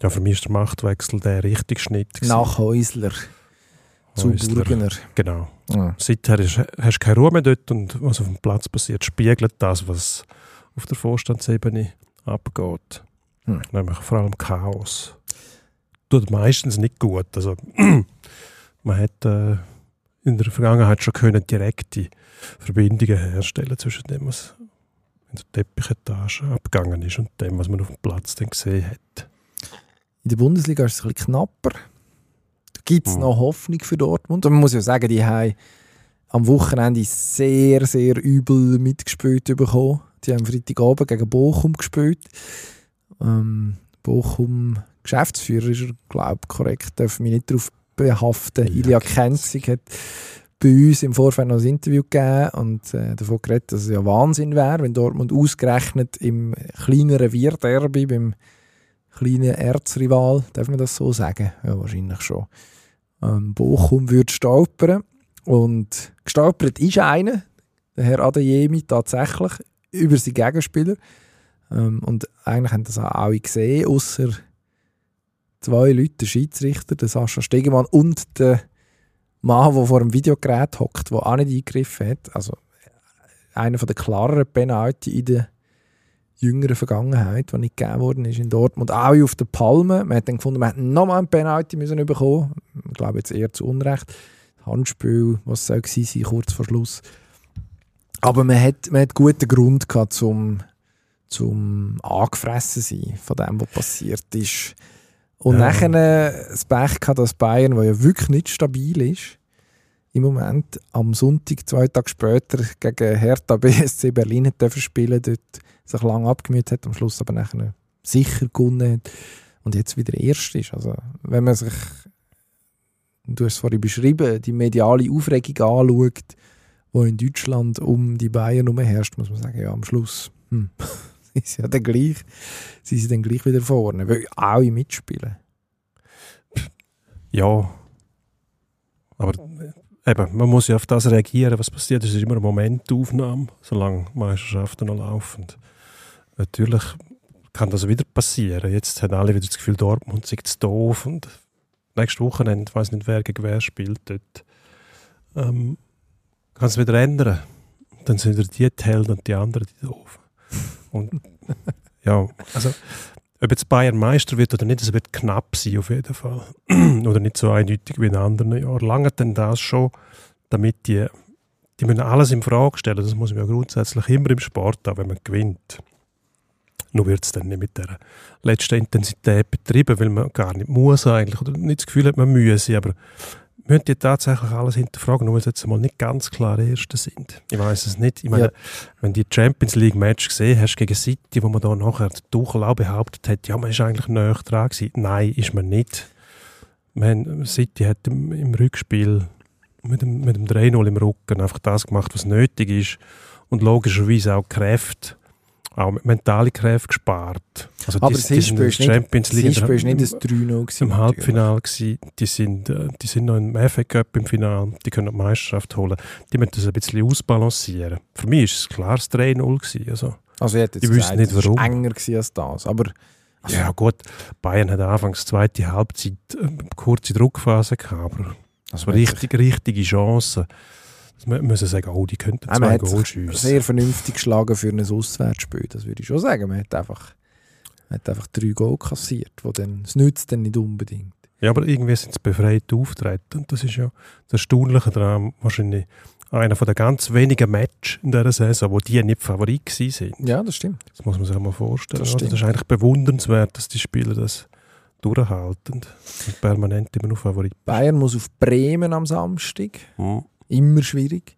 A: Ja, für mich ist der Machtwechsel der richtige Schnitt. gewesen.
B: Nach Häusler zu
A: Häusler.
B: Burgener.
A: Genau.
B: Ja.
A: Seither ist, hast du keine Ruhe mehr dort und was auf dem Platz passiert, spiegelt das, was auf der Vorstandsebene abgeht.
B: Hm.
A: Nämlich vor allem Chaos. Tut meistens nicht gut. Also, man hat äh, in der Vergangenheit schon können direkte Verbindungen herstellen zwischen dem, was in der Teppichetage abgegangen ist und dem, was man auf dem Platz dann gesehen hat.
B: In der Bundesliga ist es ein bisschen knapper. Da gibt es
A: Mhm.
B: noch Hoffnung für Dortmund. Und man muss ja sagen, die haben am Wochenende sehr, sehr übel mitgespielt bekommen. Die haben Freitagabend gegen Bochum gespielt. Ähm, Bochum Geschäftsführer ist er, glaube ich, korrekt. Darf mich nicht darauf behaften.
A: Ilja
B: Ilja Kenzig hat bei uns im Vorfeld noch ein Interview gegeben und äh, davon geredet, dass es ja Wahnsinn wäre, wenn Dortmund ausgerechnet im kleineren Wir-Derby, beim kleinen Erzrival, darf man das so sagen? Ja, wahrscheinlich schon. Ähm, Bochum würde stolpern und gestolpert ist einer, der Herr Adeyemi tatsächlich, über seinen Gegenspieler. Ähm, und eigentlich haben das auch alle gesehen, außer zwei Leute, der Schiedsrichter, der Sascha Stegemann und der Mann, der vor dem Videogerät hockt, der auch nicht eingegriffen hat. Also einer der klareren Penalty in der jüngeren Vergangenheit, die nicht gegeben worden ist in Dortmund. Auch auf der Palme. Man hat dann gefunden, man hätte nochmal einen Penalty müssen bekommen. Ich glaube jetzt eher zu Unrecht. Handspiel, was soll gewesen sein, kurz vor Schluss. Aber man hat, man hat guten Grund gehabt, zum, zum angefressen sein von dem, was passiert ist. Und
A: Ja.
B: nachher äh, das Pech gehabt, dass Bayern, der ja wirklich nicht stabil ist, im Moment am Sonntag, zwei Tage später, gegen Hertha BSC Berlin hat spielen, dort sich lange abgemüht hat, am Schluss aber nachher sicher gewonnen hat und jetzt wieder Erst ist. Also, wenn man sich, du hast es vorhin beschrieben, die mediale Aufregung anschaut, die in Deutschland um die Bayern herum herrscht, muss man sagen, ja, am Schluss hm, sie sind ja dann gleich, sie sind dann gleich wieder vorne, weil alle mitspielen.
A: Ja. Aber eben, man muss ja auf das reagieren, was passiert. Es ist immer eine Momentaufnahme, solange Meisterschaften noch laufen. Natürlich kann das wieder passieren. Jetzt haben alle wieder das Gefühl, Dortmund sei zu doof und nächstes Wochenende, ich weiß nicht, wer gegen wer spielt dort, ähm, kann es wieder ändern. Dann sind wieder die die Helden und die anderen die doof. Und ja, also ob jetzt Bayern Meister wird oder nicht, es wird knapp sein auf jeden Fall. oder nicht so eindeutig wie in anderen Jahren. Lange denn das schon, damit die, die müssen alles in Frage stellen. Das muss man ja grundsätzlich immer im Sport auch, wenn man gewinnt. Nur wird es dann nicht mit der letzten Intensität betrieben, weil man gar nicht muss eigentlich, oder nicht das Gefühl hat, man müsse, aber müssen die tatsächlich alles hinterfragen, nur weil sie jetzt mal nicht ganz klar Erste sind. Ich weiß es nicht. Ich meine,
B: Ja.
A: wenn du die Champions League Match gesehen hast gegen City, wo man da nachher Tuchel auch behauptet hat, ja, man ist eigentlich näher dran gewesen. Nein, ist man nicht. Man, City hat im, im Rückspiel mit dem, mit dem 3-0 im Rücken einfach das gemacht, was nötig ist und logischerweise auch Kräfte, auch mentale Kräfte gespart. Also
B: Aber
A: die,
B: das
A: die sind in der
B: nicht,
A: Champions
B: das
A: League
B: Hinspiel ist nicht
A: im-
B: ein 3-0 gewesen,
A: im Halbfinale gsi. Die sind, äh, die sind noch im FA Cup im Finale. Die können die Meisterschaft holen. Die müssen das ein bisschen ausbalancieren. Für mich ist es klar das 3-0 gewesen. Also,
B: Also ich hätte jetzt
A: Ich
B: gesagt,
A: nicht,
B: es
A: warum.
B: enger gewesen als das. Aber also,
A: ja gut, Bayern hat anfangs zweite Halbzeit äh, kurze Druckphase gehabt, aber
B: also
A: so richtig, richtige Chancen. Mü- müssen sagen, oh, die könnten
B: Ja, man
A: zwei
B: hat
A: Goal schiessen.
B: sehr vernünftig geschlagen für ein Auswärtsspiel, das würde ich schon sagen. Man hat einfach, man hat einfach drei Goal kassiert, wo dann, es nützt dann nicht unbedingt.
A: Ja, aber irgendwie sind es befreit auftreten. Und das ist ja das Erstaunliche daran. Wahrscheinlich einer von den ganz wenigen Matches in dieser Saison, wo die nicht Favorit sind.
B: Ja, das stimmt.
A: Das muss man sich mal vorstellen.
B: Das
A: Das, ist eigentlich bewundernswert, dass die Spieler das durchhalten und permanent immer noch Favorit.
B: Bayern muss auf Bremen am Samstag.
A: Mhm.
B: Immer schwierig.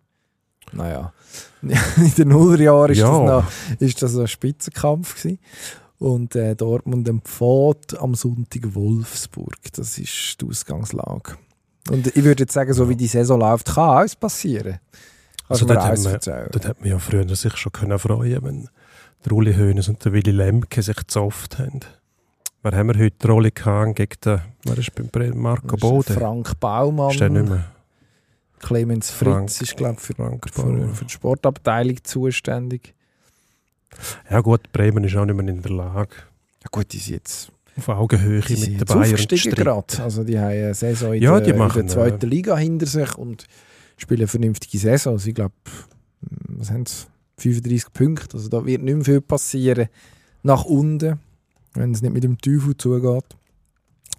B: Naja, in den Nullerjahren ist,
A: Ja.
B: das noch, ist das ein Spitzenkampf gewesen. Und äh, Dortmund empfiehlt am Sonntag Wolfsburg. Das ist die Ausgangslage. Und ich würde jetzt sagen, so wie die Saison läuft, kann alles passieren.
A: Also
B: mir
A: dort
B: erzählen?
A: Dort hat man ja früher sich schon können freuen wenn der Uli Hoeneß und der Willy Lemke sich gezofft haben. Wer haben wir heute? Rolli Kahn gegen den, wer ist beim Marco Bode?
B: Frank Baumann.
A: Ist der nicht mehr?
B: Clemens
A: Frank-
B: Fritz ist, glaube ich, für, für, für die Sportabteilung zuständig.
A: Ja gut, Bremen ist auch nicht mehr in der Lage,
B: Ja gut, die sind jetzt,
A: auf Augenhöhe
B: die sind
A: mit den Bayern
B: aufgestiegen gerade. Also die haben eine Saison in,
A: Ja,
B: der,
A: die
B: in
A: machen,
B: der zweiten Liga hinter sich und spielen eine vernünftige Saison. Also ich glaube, was haben sie? 35 Punkte. Also da wird nicht mehr viel passieren nach unten, wenn es nicht mit dem Teufel zugeht.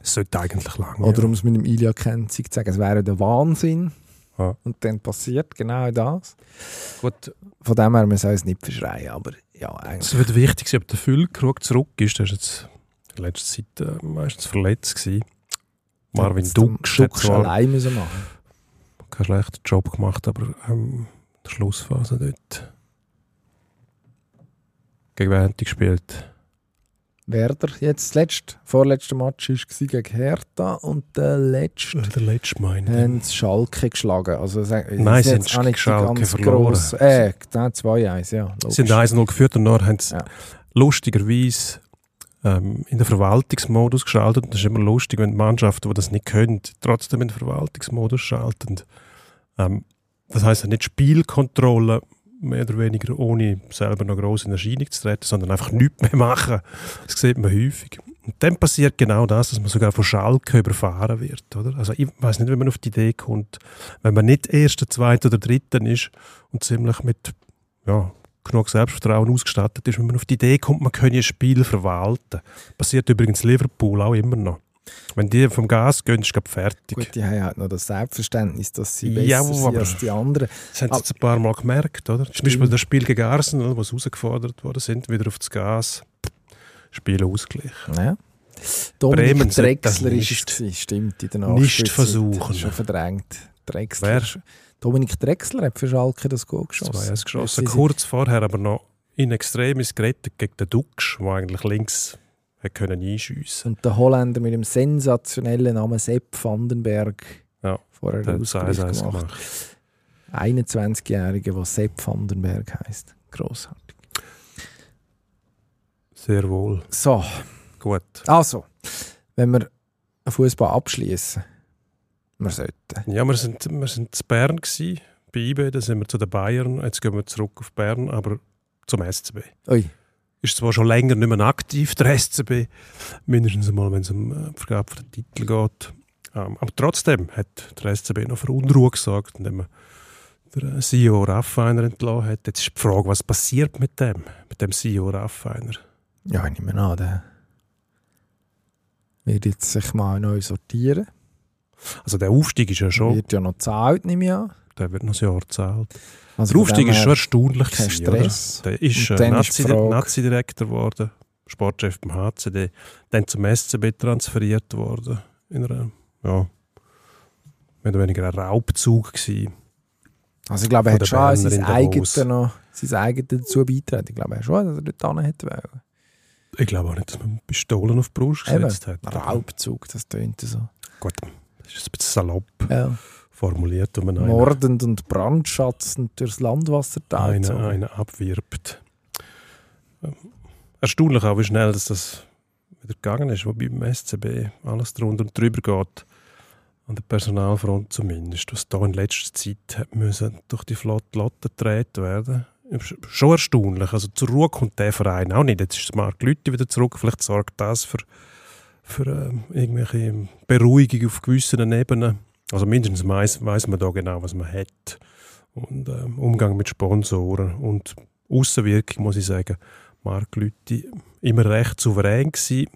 A: Es sollte eigentlich lang.
B: Oder um es mit dem Ilya Kenzig zu sagen, es wäre der Wahnsinn.
A: Ja.
B: Und dann passiert genau das.
A: Gut,
B: Von dem her, man soll es nicht verschreien, aber ja,
A: es
B: eigentlich.
A: wird wichtig sein, ob der Füllkrug zurück ist. Der ist jetzt in letzter Zeit äh, meistens verletzt gewesen. Marvin Duksch hat zwar
B: allein müssen machen.
A: keinen schlechten Job gemacht, aber ähm, in der Schlussphase dort. Gegen wen hat die gespielt?
B: Werder, jetzt das letzte, vorletzte Match war gegen Hertha und der letzte
A: Der letzte meine
B: haben sie Schalke geschlagen. Also,
A: Nein, sie haben Schalke
B: ganz
A: verloren.
B: grosse- Äh, nein, 2-1, ja.
A: Sie sind
B: logisch.
A: 1-0 geführt und dann haben sie
B: Ja.
A: lustigerweise ähm, in den Verwaltungsmodus geschaltet. Und das ist immer lustig, wenn die Mannschaften, die das nicht können, trotzdem in den Verwaltungsmodus schalten. Ähm, das heisst nicht Spielkontrolle, mehr oder weniger ohne selber noch groß in Erscheinung zu treten, sondern einfach nichts mehr machen. Das sieht man häufig. Und dann passiert genau das, dass man sogar von Schalke überfahren wird. Oder? Also ich weiß nicht, wie man auf die Idee kommt, wenn man nicht Erster, Zweiter oder Dritter ist und ziemlich mit ja, genug Selbstvertrauen ausgestattet ist, wenn man auf die Idee kommt, man könne ein Spiel verwalten. Passiert übrigens Liverpool auch immer noch. Wenn die vom Gas gehen, ist es fertig.
B: Gut, die haben halt noch das Selbstverständnis, dass sie
A: Ja,
B: besser sind
A: aber-
B: als die anderen.
A: Das haben sie jetzt ein paar Mal gemerkt, oder? Zum Beispiel das Spiel gegen Arsenal, wo sie herausgefordert worden sind, wieder auf das Gas. Spiel ausgeglichen.
B: Ja.
A: Bremen
B: Dominik
A: das
B: Drexler ist es stimmt, in der
A: nicht versuchen.
B: Schon verdrängt. Drexler.
A: Wer?
B: Dominik Drexler hat für Schalke das Goal geschossen.
A: Zwei geschossen.
B: Sind-
A: Kurz vorher aber noch in Extremis gerettet gegen den Duksch, der eigentlich links hätte können einschiessen
B: Und der Holländer mit dem sensationellen Namen Sepp Vandenberg
A: Ja,
B: vorher
A: Der
B: den
A: hat
B: Ausgleich
A: 1-1
B: gemacht.
A: gemacht.
B: 21-Jähriger, der Sepp Vandenberg heisst. Grossartig.
A: Sehr wohl.
B: So,
A: Gut.
B: also, wenn wir Fußball abschließen, wir sollten.
A: Ja, wir sind, wir sind zu Bern gsi, bei IB, dann sind wir zu den Bayern, jetzt gehen wir zurück auf Bern, aber zum SCB.
B: Ui,
A: Ist zwar schon länger nicht mehr aktiv, der SCB, mindestens einmal, wenn es um äh, die Vergabe der Titel geht. Ähm, aber trotzdem hat der SCB noch für Unruhe gesorgt, indem er der CEO Raffiner entlassen hat. Jetzt ist die Frage, was passiert mit dem, mit dem CEO Raffiner?
B: ja, ich nehme an, der wird jetzt sich mal neu sortieren.
A: Also der Aufstieg ist ja schon,
B: Wird ja noch gezahlt, nehme ich an.
A: Der wird noch ein Jahr gezahlt.
B: Also
A: Der Aufstieg ist schon erstaunlich
B: Kein
A: gewesen, oder?
B: Stress.
A: Der ist äh,
B: die
A: Nazi- Nazi-Direktor geworden, Sportchef beim HCD, dann zum SCB transferiert worden. In einer, ja, mehr oder weniger ein Raubzug gewesen.
B: Also ich glaube, er hat schon sein
A: in
B: eigenes, noch, sein eigenes dazu beitragen. Ich glaube er schon, dass er dort hin hätte wollen.
A: Ich glaube auch nicht, dass man Pistolen auf die Brust
B: Eben,
A: gesetzt hat.
B: Raubzug, das tönt so.
A: Gut, das ist ein bisschen salopp
B: Ja.
A: Formuliert, man einen,
B: Mordend und brandschatzend durchs Landwasser teilt.
A: einen abwirbt. Ähm, Erstaunlich auch, wie schnell dass das wieder gegangen ist, wobei beim SCB alles drunter und drüber geht. An der Personalfront zumindest, was da in letzter Zeit müssen durch die Flotte Lotte gedreht werden. Schon erstaunlich. Also zur Ruhe kommt der Verein auch nicht. Jetzt ist Marc Lüthi wieder zurück. Vielleicht sorgt das für, für ähm, irgendwelche Beruhigung auf gewissen Ebenen. Also mindestens weiss, weiss man da genau, was man hat. Und ähm, Umgang mit Sponsoren und Außenwirkung, muss ich sagen, Marc Lüthi immer recht souverän gewesen.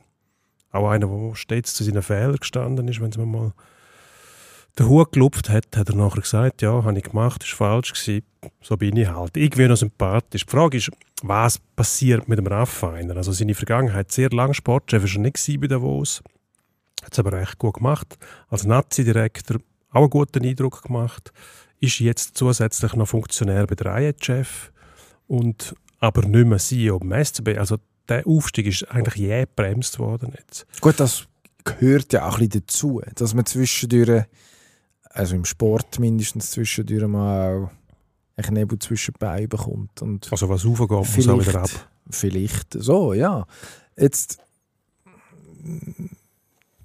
A: Auch einer, der stets zu seinen Fehlern gestanden ist, wenn es mir mal den Hut gelupft hat, hat er nachher gesagt, ja, habe ich gemacht, ist falsch gewesen, so bin ich halt. Irgendwie noch sympathisch. Die Frage ist, was passiert mit dem Raffiner? Also seine Vergangenheit, sehr lange Sportchef ist er nicht bei Davos, hat es aber recht gut gemacht. Als Nazi-Direktor auch einen guten Eindruck gemacht, ist jetzt zusätzlich noch Funktionär bei der IHF und aber nicht mehr CEO beim SCB. Also der Aufstieg ist eigentlich jäh gebremst worden jetzt.
B: Gut, das gehört ja auch ein bisschen dazu, dass man zwischendurch, also im Sport mindestens zwischendurch mal auch einen Nebel zwischen die Beine bekommt. Und
A: Also was aufgeht, muss auch wieder ab.
B: vielleicht so, ja. Jetzt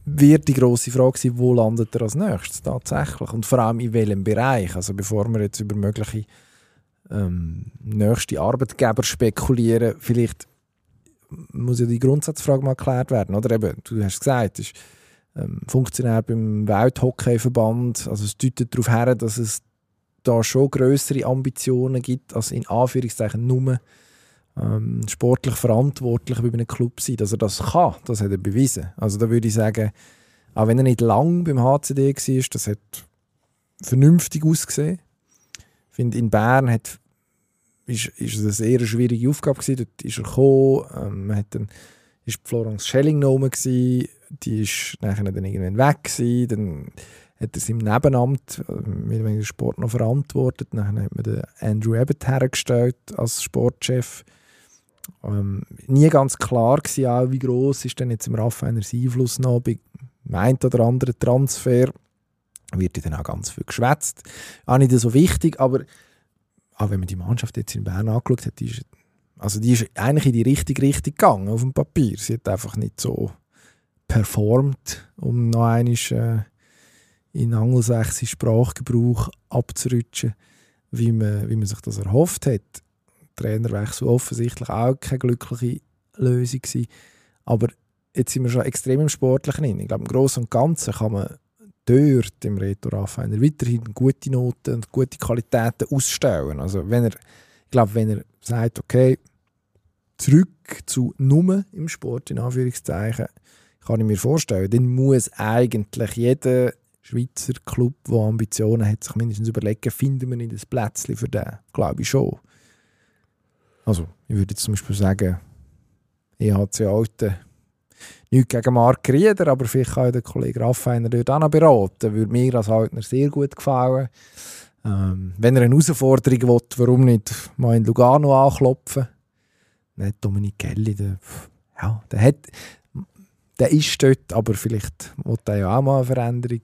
B: wird die grosse Frage sein, wo landet er als nächstes tatsächlich und vor allem in welchem Bereich. Also bevor wir jetzt über mögliche ähm, nächste Arbeitgeber spekulieren, vielleicht muss ja die Grundsatzfrage mal geklärt werden. Oder eben, du hast gesagt, ist ähm, Funktionär beim Welthockeyverband, also es deutet darauf her, dass es da schon größere Ambitionen gibt, als in Anführungszeichen nur ähm, sportlich verantwortlich bei einem Club sein. Dass er das kann, das hat er bewiesen. Also da würde ich sagen, auch wenn er nicht lang beim HCD war, das hat vernünftig ausgesehen. Ich finde, in Bern hat, ist, ist es eine sehr schwierige Aufgabe gewesen. Dort ist er gekommen, ähm, hat dann, ist Florence Schelling oben gewesen, die ist nachher dann irgendwann weg gewesen, dann hat er es im Nebenamt äh, mit dem Sport noch verantwortet. Dann hat man den Andrew Abbott hergestellt als Sportchef. Ähm, nie ganz klar war auch, wie groß ist denn jetzt im Raffaener Einfluss noch bei einem oder anderen Transfer. Wird dann auch ganz viel geschwätzt. Auch nicht so wichtig, aber auch wenn man die Mannschaft jetzt in Bern angeschaut hat, die ist, also die ist eigentlich in die richtige Richtung gegangen auf dem Papier. Sie hat einfach nicht so performt, um noch einmal äh, in angelsächsischen Sprachgebrauch abzurutschen, wie man, wie man sich das erhofft hat. Trainerwechsel offensichtlich auch keine glückliche Lösung gewesen. Aber jetzt sind wir schon extrem im Sportlichen drin. Ich glaube, im Großen und Ganzen kann man dort im Reto Raffiner weiterhin gute Noten und gute Qualitäten ausstellen. Also wenn er, ich glaube, wenn er sagt, okay, zurück zu Nummer im Sport, in Anführungszeichen, kann ich mir vorstellen, dann muss eigentlich jeder Schweizer Club, der Ambitionen hat, sich mindestens überlegen, finden wir nicht ein Plätzchen für den. Glaube ich schon. Also, ich würde jetzt zum Beispiel sagen, EHC Alten, nichts gegen Mark Rieder, aber vielleicht kann der Kollege Raffiner dort auch noch beraten. Würde mir als Altner sehr gut gefallen. Ähm, wenn er eine Herausforderung will, warum nicht mal in Lugano anklopfen? Nicht Dominik Kelly, der, ja, der, hat, der ist dort, aber vielleicht will er ja auch mal eine Veränderung.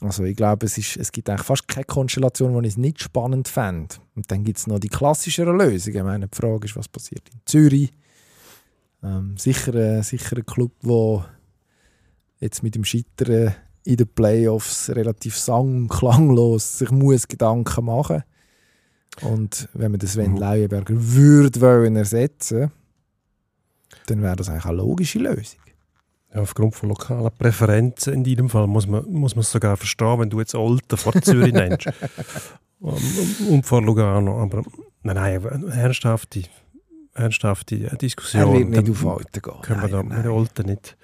B: Also ich glaube, es, ist, es gibt eigentlich fast keine Konstellation, die ich es nicht spannend fände. Und dann gibt es noch die klassischeren Lösungen. Ich meine, die Frage ist, was passiert in Zürich? Ähm, sicher, äh, sicher ein Club, der jetzt mit dem Scheitern in den Playoffs relativ sang- und klanglos sich muss Gedanken machen Und wenn man den Sven mhm. Leuenberger würde wollen ersetzen dann wäre das eigentlich eine logische Lösung.
A: Ja, aufgrund von lokalen Präferenzen in diesem Fall muss man, muss man es sogar verstehen, wenn du jetzt Olten vor Zürich nennst. und, und vor Lugano. Aber nein, nein, ernsthafte, ernsthafte Diskussion.
B: Er wird nicht auf Olten gehen.
A: Können wir da mit Olten nicht,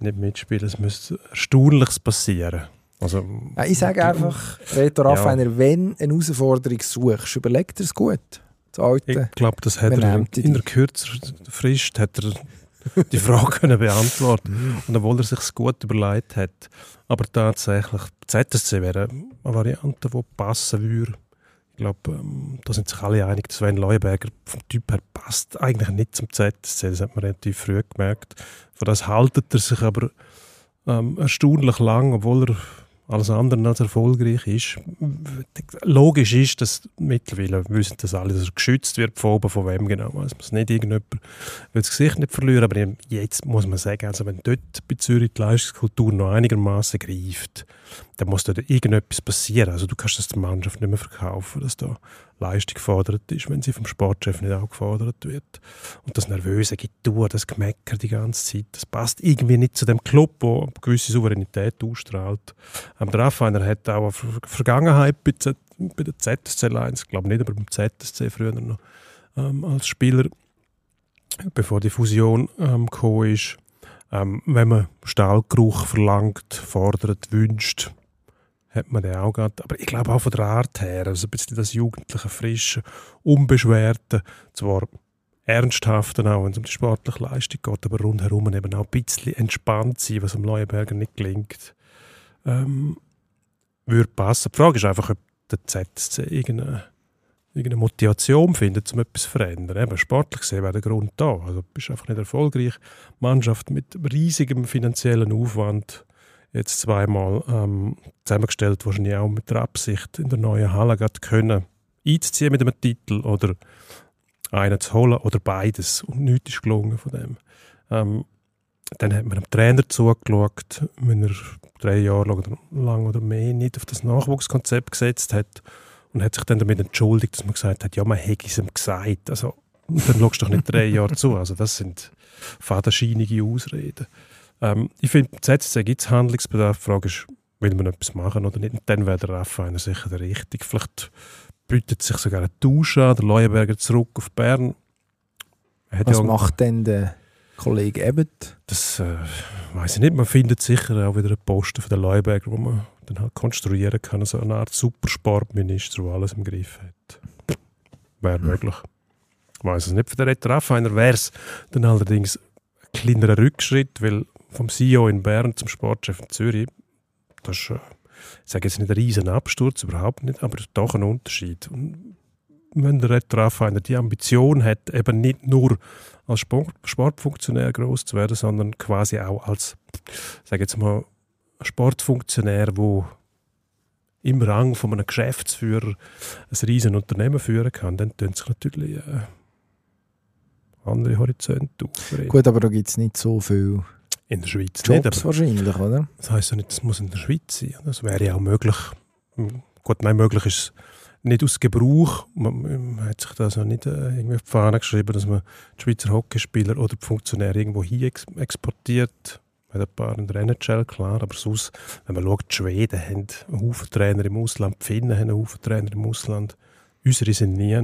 A: nicht mitspielen. Es müsste Erstaunliches passieren. Also,
B: ja, ich sage einfach, Reto Raffiner, ja. wenn eine Herausforderung suchst, überleg dir es gut.
A: Ich glaube, das hat er in, in der kürzesten Frist hat er die Frage können beantworten. Und obwohl er sich gut überlegt hat. Aber tatsächlich, ZSC wäre eine Variante, die passen würde. Ich glaube, ähm, da sind sich alle einig, dass Sven Leuenberger vom Typ her passt eigentlich nicht zum ZSC. Das hat man relativ früh gemerkt. Von das haltet er sich aber ähm, erstaunlich lang, obwohl er alles andere als erfolgreich ist. Logisch ist, dass mittlerweile wissen alle, dass er geschützt wird von oben, von wem genau. Also muss nicht irgendjemand will das Gesicht nicht verlieren, aber jetzt muss man sagen, also wenn dort bei Zürich die Leistungskultur noch einigermaßen greift, dann muss dort irgendetwas passieren. Also du kannst das der Mannschaft nicht mehr verkaufen, dass da Leistung gefordert ist, wenn sie vom Sportchef nicht auch gefordert wird. Und das Nervöse durch, das Gemecker die ganze Zeit, das passt irgendwie nicht zu dem Club, der eine gewisse Souveränität ausstrahlt. Ähm, der Raffiner hat auch eine Vergangenheit bei, Z bei der ZSC Lions, ich glaube nicht, aber beim ZSC früher noch ähm, als Spieler, bevor die Fusion ähm, gekommen ist. Ähm, wenn man Stahlgeruch verlangt, fordert, wünscht, hat man den auch gehabt. Aber ich glaube auch von der Art her, also ein bisschen das jugendliche, frische, unbeschwerte, zwar ernsthafte auch, wenn es um die sportliche Leistung geht, aber rundherum eben auch ein bisschen entspannt sein, was am Leuenberger nicht gelingt, ähm, würde passen. Die Frage ist einfach, ob der ZSC irgendeine, irgendeine Motivation findet, um etwas zu verändern. Eben, sportlich gesehen wäre der Grund da. Also, du bist einfach nicht erfolgreich. Mannschaft mit riesigem finanziellen Aufwand jetzt zweimal ähm, zusammengestellt, wahrscheinlich auch mit der Absicht, in der neuen Halle können einzuziehen mit einem Titel oder einen zu holen oder beides. Und nichts ist gelungen von dem. Ähm, dann hat man dem Trainer zugeschaut, wenn er drei Jahre lang oder mehr nicht auf das Nachwuchskonzept gesetzt hat und hat sich dann damit entschuldigt, dass man gesagt hat, ja, man hätte es ihm gesagt. Also, dann schaust du doch nicht drei Jahre zu. Also das sind fadenscheinige Ausreden. Ähm, ich finde, ZSC gibt es Handlungsbedarf. Die Frage ist, will man etwas machen oder nicht? Und dann wäre der Raffaele sicher der Richtige. Vielleicht bietet sich sogar ein Tausch an, der Leuenberger zurück auf Bern.
B: Was ja macht denn der Kollege Ebert?
A: Das äh, weiß ich nicht. Man findet sicher auch wieder einen Posten von der Leuenberger, wo man dann halt konstruieren kann, so eine Art Supersportminister, der alles im Griff hat. Wäre hm. möglich. Ich weiß es nicht. Für den Retter Raffaele wäre es dann allerdings ein kleinerer Rückschritt, weil vom CEO in Bern zum Sportchef in Zürich, das ist, äh, ich sage jetzt nicht ein riesen Absturz, überhaupt nicht, aber doch ein Unterschied. Und wenn der Red Raffainer die Ambition hat, eben nicht nur als Sport Sportfunktionär groß zu werden, sondern quasi auch als, sage jetzt mal, Sportfunktionär, wo im Rang von einem Geschäftsführer ein riesen Unternehmen führen kann, dann tun sich natürlich äh, andere Horizonte auf.
B: Gut, aber da gibt es nicht so viel
A: in der Schweiz
B: Jobs nicht, wahrscheinlich, oder?
A: Das heisst ja nicht, das muss in der Schweiz sein. Das wäre ja auch möglich. Gut, nein, möglich ist es nicht aus Gebrauch. Man, man hat sich das ja nicht äh, irgendwie auf die Fahne geschrieben, dass man die Schweizer Hockeyspieler oder die Funktionäre irgendwo hier ex exportiert. Mit ein paar in der NHL, klar, aber sonst, wenn man schaut, die Schweden haben einen Haufen Trainer im Ausland, die Finnen haben einen Haufen Trainer im Ausland. Unsere sind nie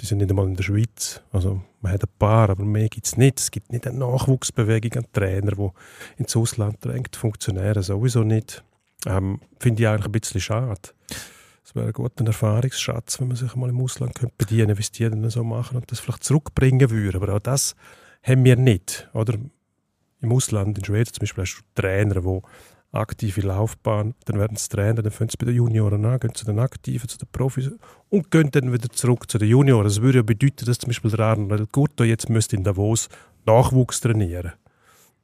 A: die sind nicht einmal in der Schweiz. Also man hat ein paar, aber mehr gibt es nicht. Es gibt nicht eine Nachwuchsbewegung an Trainer, die ins Ausland drängt, Funktionäre sowieso nicht. Ähm, Finde ich eigentlich ein bisschen schade. Es wäre ein guter Erfahrungsschatz, wenn man sich mal im Ausland könnte bedienen könnte, wie es die dann so machen und das vielleicht zurückbringen würde. Aber auch das haben wir nicht. Oder? Im Ausland, in Schweden zum Beispiel, hast du Trainer, die aktive Laufbahn, dann werden sie Trainer, dann fangen sie bei den Junioren an, gehen zu den Aktiven, zu den Profis und gehen dann wieder zurück zu den Junioren. Das würde ja bedeuten, dass zum Beispiel der Arnold Gurto jetzt müsste in Davos Nachwuchs trainieren.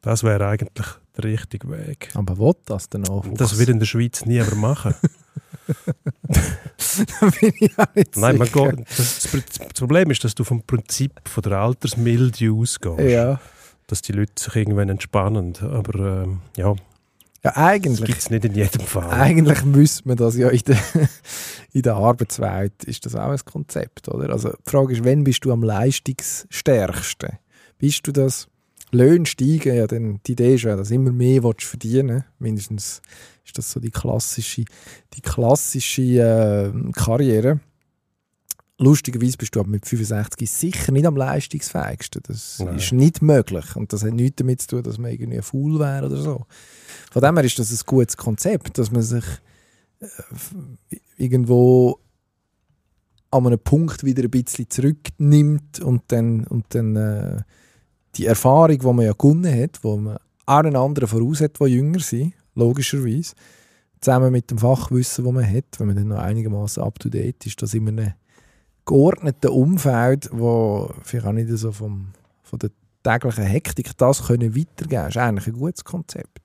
A: Das wäre eigentlich der richtige Weg.
B: Aber was das der Nachwuchs?
A: Das wird in der Schweiz niemand machen.
B: da bin ich auch nicht
A: Nein, man geht, das, das, Problem ist, dass du vom Prinzip von der Altersmilde ausgehst.
B: Ja.
A: Dass die Leute sich irgendwann entspannen. Aber ähm, ja,
B: ja, eigentlich.
A: gibt es nicht in jedem Fall.
B: Eigentlich müsste man das ja in der, in der Arbeitswelt, ist das auch ein Konzept, oder? Also die Frage ist, wann bist du am leistungsstärksten? Bist du das, Löhne steigen, ja, dann die Idee ist ja, dass immer mehr willst verdienen Mindestens ist das so die klassische, die klassische äh, Karriere. Lustigerweise bist du aber mit 65 sicher nicht am leistungsfähigsten. Das Nein. ist nicht möglich. Und das hat nichts damit zu tun, dass man irgendwie faul wäre oder so. Von dem her ist das ein gutes Konzept, dass man sich äh, irgendwo an einem Punkt wieder ein bisschen zurücknimmt und dann, und dann äh, die Erfahrung, die man ja gewonnen hat, wo man auch einen anderen voraus hat, die jünger sind, logischerweise, zusammen mit dem Fachwissen, das man hat, wenn man dann noch einigermaßen up-to-date ist, das in einem geordneten Umfeld, wo vielleicht auch nicht so vom, von der täglichen Hektik das können weitergeben können, ist eigentlich ein gutes Konzept.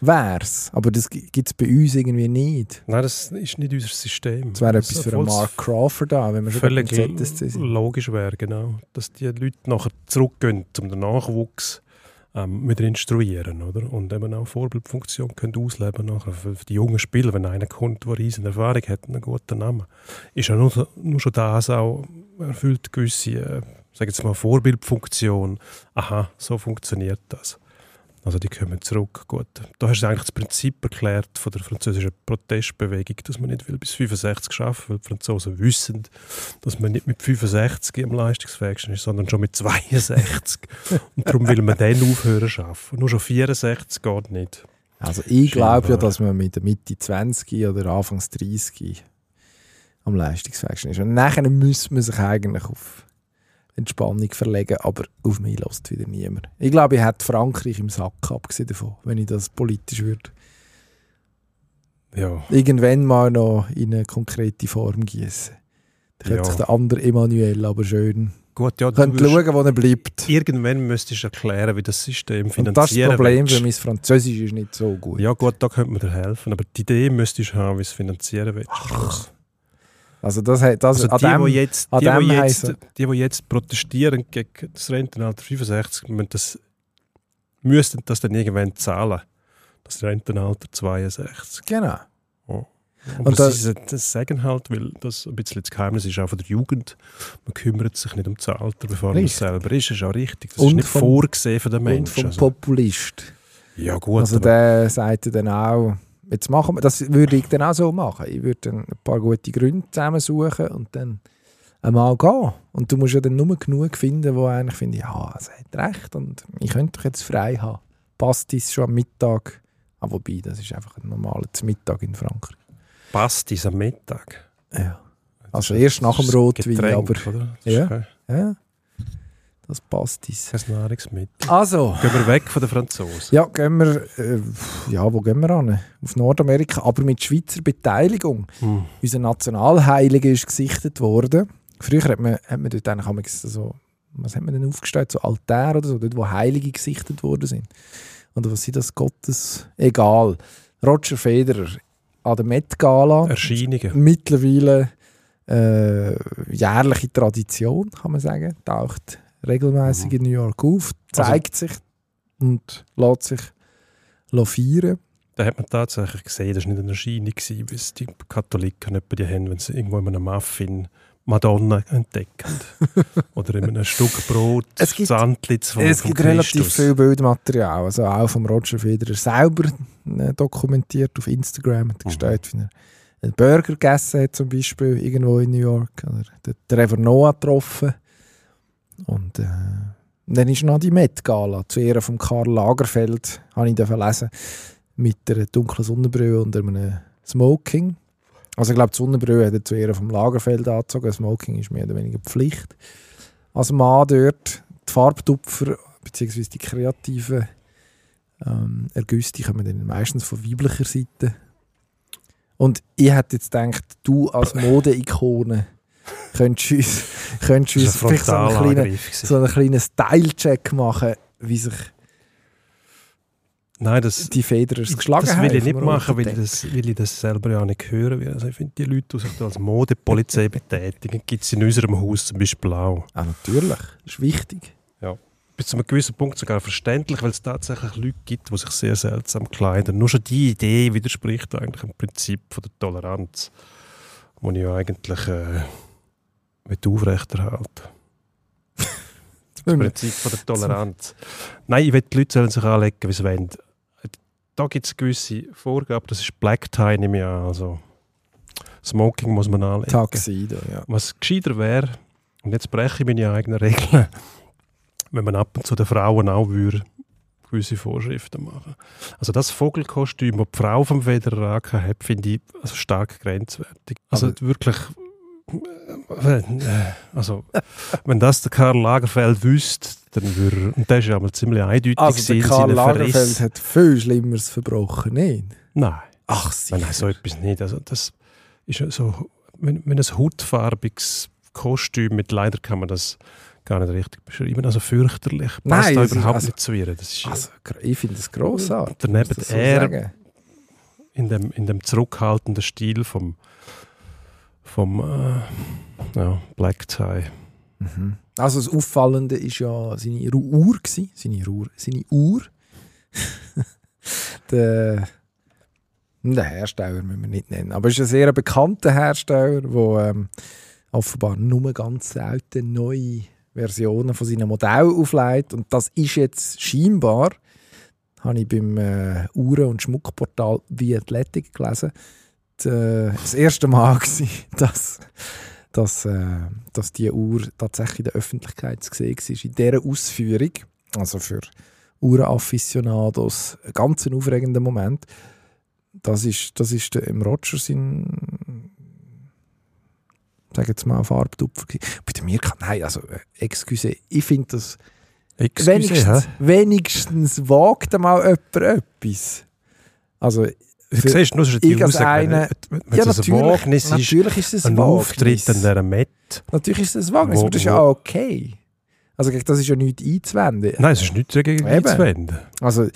B: Wär's, aber das gibt es bei uns irgendwie nicht.
A: Nein, das ist nicht unser System.
B: Das wäre etwas für einen Mark Crawford da, wenn wir schon
A: völlig ZSC sind. logisch wäre, genau. Dass die Leute nachher zurückgehen, um den Nachwuchs ähm, wieder instruieren, oder? Und eben auch Vorbildfunktion können ausleben nachher für die jungen Spieler, wenn einer kommt, der riesen Erfahrung hat einen guten Namen. Ist ja nur, nur schon das auch erfüllt gewisse, äh, sage jetzt mal, Vorbildfunktion. Aha, so funktioniert das. Also die kommen zurück. Gut. Da hast du eigentlich das Prinzip erklärt von der französischen Protestbewegung, dass man nicht will bis 65 arbeiten weil die Franzosen wissen, dass man nicht mit 65 am leistungsfähigsten ist, sondern schon mit 62. Und darum will man dann aufhören zu arbeiten. Nur schon 64 geht nicht.
B: Also ich glaube ja, dass man mit der Mitte 20 oder Anfangs 30 am leistungsfähigsten ist. Und nachher müsste man sich eigentlich auf Entspannung verlegen, aber auf mich lässt wieder niemand. Ich glaube, ich hätte Frankreich im Sack abgesehen davon, wenn ich das politisch würde.
A: Ja.
B: Irgendwann mal noch in eine konkrete Form gießen. Dann könnte ja. sich der andere Emanuel aber schön
A: Gut, ja,
B: könnte schauen, wo er bleibt.
A: Irgendwann müsstest du erklären, wie das System finanziert
B: wird. das ist das Problem, weil mein Französisch ist nicht so gut.
A: Ja gut, da könnte man dir helfen, aber die Idee müsstest du haben, wie es finanzieren willst.
B: Also das, das,
A: Also die,
B: dem,
A: die, jetzt, die, die, jetzt, die, die jetzt protestieren gegen das Rentenalter 65, müssen das, müssten das dann irgendwann zahlen. Das Rentenalter 62.
B: Genau.
A: Und,
B: Und
A: das,
B: da-
A: ist, das sagen halt, weil das ein bisschen das Geheimnis ist auch von der Jugend. Man kümmert sich nicht um das Alter, bevor man es
B: Richtig.
A: selber ist. Das ist auch richtig. Das
B: Und
A: ist nicht
B: vom-
A: vorgesehen von den
B: Und
A: Menschen.
B: vom
A: Also,
B: Populist.
A: ja gut,
B: Also
A: aber
B: der sagt dann auch, jetzt machen wir, das würde ich dann auch so machen. Ich würde dann ein paar gute Gründe zusammensuchen und dann einmal gehen. Und du musst ja dann nur genug finden, wo eigentlich finde, ja, es hat recht und ich könnte doch jetzt frei haben. Passt es schon am Mittag? Ah, wobei, das ist einfach ein normaler Mittag in Frankreich.
A: passt es am Mittag.
B: Ja, Also erst nach dem Rotwein,
A: Getränk,
B: aber-
A: Oder?
B: Ja. ja. Das passt es.
A: kein Nahrungsmittel.
B: Also,
A: Gehen wir weg von den Franzosen.
B: ja, gehen wir, äh, ja, wo gehen wir an? Auf Nordamerika, aber mit Schweizer Beteiligung.
A: Hm.
B: unser Nationalheiliger ist gesichtet worden. Früher hat man, hat man dort eigentlich so, was hat man denn aufgestellt, so Altäre oder so, dort wo Heilige gesichtet worden sind. Und was sind das? Gottes, egal. Roger Federer an der Met Gala,
A: Erscheinungen.
B: mittlerweile äh, jährliche Tradition, kann man sagen, taucht regelmäßig
A: Mhm.
B: in New York auf, zeigt sich und lässt sich feiern.
A: Da hat man tatsächlich gesehen, das war nicht eine Erscheinung, wie es die Katholiken etwa die haben, wenn sie irgendwo in einem Muffin Madonna entdecken. Oder in einem Stück Brot,
B: Es gibt-
A: das Antlitz von,
B: es gibt relativ
A: Christus.
B: viel Bildmaterial, also auch vom Roger Federer selber äh, dokumentiert auf Instagram. Hat
A: Mhm.
B: gestellt, wie er einen Burger gegessen hat, zum Beispiel irgendwo in New York. Oder den Trevor Noah getroffen. Und äh, dann ist noch die Met Gala zu Ehren von Karl Lagerfeld, habe ich lesen, mit einer dunklen Sonnenbrille und einem Smoking. Also ich glaube, die Sonnenbrille hat er zu Ehren vom Lagerfeld angezogen. Smoking ist mehr oder weniger Pflicht. Als Mann dort, die Farbtupfer beziehungsweise die kreativen ähm, Ergüsse, die kommen dann meistens von weiblicher Seite. Und ich hätte jetzt gedacht, du als Modeikone könntest uns, könntest uns
A: Das
B: vielleicht so einen kleinen, so einen kleinen Style-Check machen, wie sich
A: Nein, das,
B: die Federers geschlagen
A: das
B: haben.
A: will ich nicht machen, weil ich, das, weil ich das selber ja nicht hören will. Also ich finde, die Leute, die sich da als Modepolizei betätigen, gibt es in unserem Haus zum Beispiel auch.
B: Ah, natürlich. Das ist wichtig.
A: bis zu einem gewissen Punkt sogar verständlich, weil es tatsächlich Leute gibt, die sich sehr seltsam kleiden. Nur schon die Idee widerspricht eigentlich dem Prinzip von der Toleranz, das ich ja eigentlich äh, aufrechterhalten Das Prinzip von der Toleranz. Nein, ich will, die Leute sollen sich anlegen, wie sie wollen. Da gibt es gewisse Vorgaben, das ist Black Tie, nehme ich an. Also Smoking muss man anlegen.
B: Taxido, ja.
A: Was gescheiter wäre, und jetzt breche ich meine eigenen Regeln, wenn man ab und zu den Frauen auch würde gewisse Vorschriften machen. Also das Vogelkostüm, das die Frau vom Federer hat, finde ich also stark grenzwertig. Also
B: Aber-
A: wirklich, äh, also wenn das der Karl Lagerfeld wüsste, dann würde, und der ist ja einmal ziemlich eindeutig
B: Also der Karl Lagerfeld
A: Verriss.
B: hat viel Schlimmeres verbrochen, nicht?
A: Nein.
B: Ach, sicher.
A: nein, so etwas nicht. Also das ist so, wenn, wenn ein hautfarbiges Kostüm mit leider kann man das gar nicht richtig beschreiben. Also fürchterlich. Passt
B: Nein,
A: da
B: das
A: überhaupt
B: also-
A: nicht zu ihr. Das ist
B: Also, ich finde es grossartig.
A: daneben
B: das so
A: er
B: sagen.
A: in dem, in dem zurückhaltenden Stil vom, vom äh, ja, Black Tie.
B: Mhm. Also das Auffallende ist ja seine Uhr. Seine Uhr. Seine Uhr. der, der Hersteller müssen wir nicht nennen. Aber es ist ein sehr bekannter Hersteller, der ähm, offenbar nur ganz selten neue Versionen von seinem Modell auflegt. Und das ist jetzt scheinbar, habe ich beim äh, Uhren- und Schmuckportal The Athletic gelesen, äh, das erste Mal gewesen, dass dass, äh, dass die Uhr tatsächlich in der Öffentlichkeit zu sehen war. In dieser Ausführung, also für Uhrenafficionados, ein ganz aufregender Moment. Das ist, das ist der, im Roger sein, sage jetzt mal, Farbtupfer. gewesen. Bei der Mirka, nein, also, äh, excuse, ich finde das
A: Excuse,
B: wenigstens, wenigstens wagt mal jemand etwas. Also,
A: Du siehst nur schon die wenn es ein Wagnis ist,
B: natürlich ist es ein
A: Auftritt an dieser Met,
B: Natürlich ist das ein Wagnis,
A: Wo-
B: aber das ist ja auch okay. Also das ist ja nichts einzuwenden.
A: Nein, es ist nichts dagegen einzuwenden.
B: Also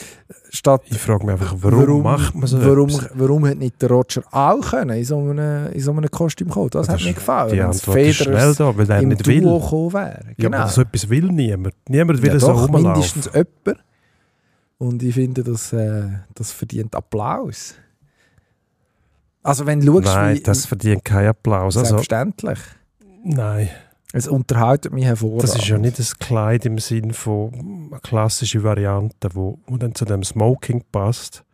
B: statt
A: Ich frage mich einfach, warum, macht man so
B: warum,
A: etwas?
B: warum hat nicht der Roger auch können in so einem, in so einem Kostüm kommen? Das,
A: Das
B: hat mir
A: ist-
B: gefallen.
A: Die Antwort ist schnell da, weil er nicht
B: Duo
A: will.
B: wäre.
A: Ja,
B: Genau.
A: aber so etwas will niemand. Niemand will
B: ja,
A: so
B: doch,
A: rumlaufen.
B: mindestens jemand. Und ich finde, das, äh, das verdient Applaus. Also wenn du schaust,
A: Nein,
B: wie,
A: das verdient keinen Applaus. Also,
B: selbstverständlich.
A: nein,
B: Es unterhaltet mich hervorragend.
A: das ist ja nicht ein Kleid im Sinn von eine klassische Variante, wo, wo dann zu dem Smoking passt,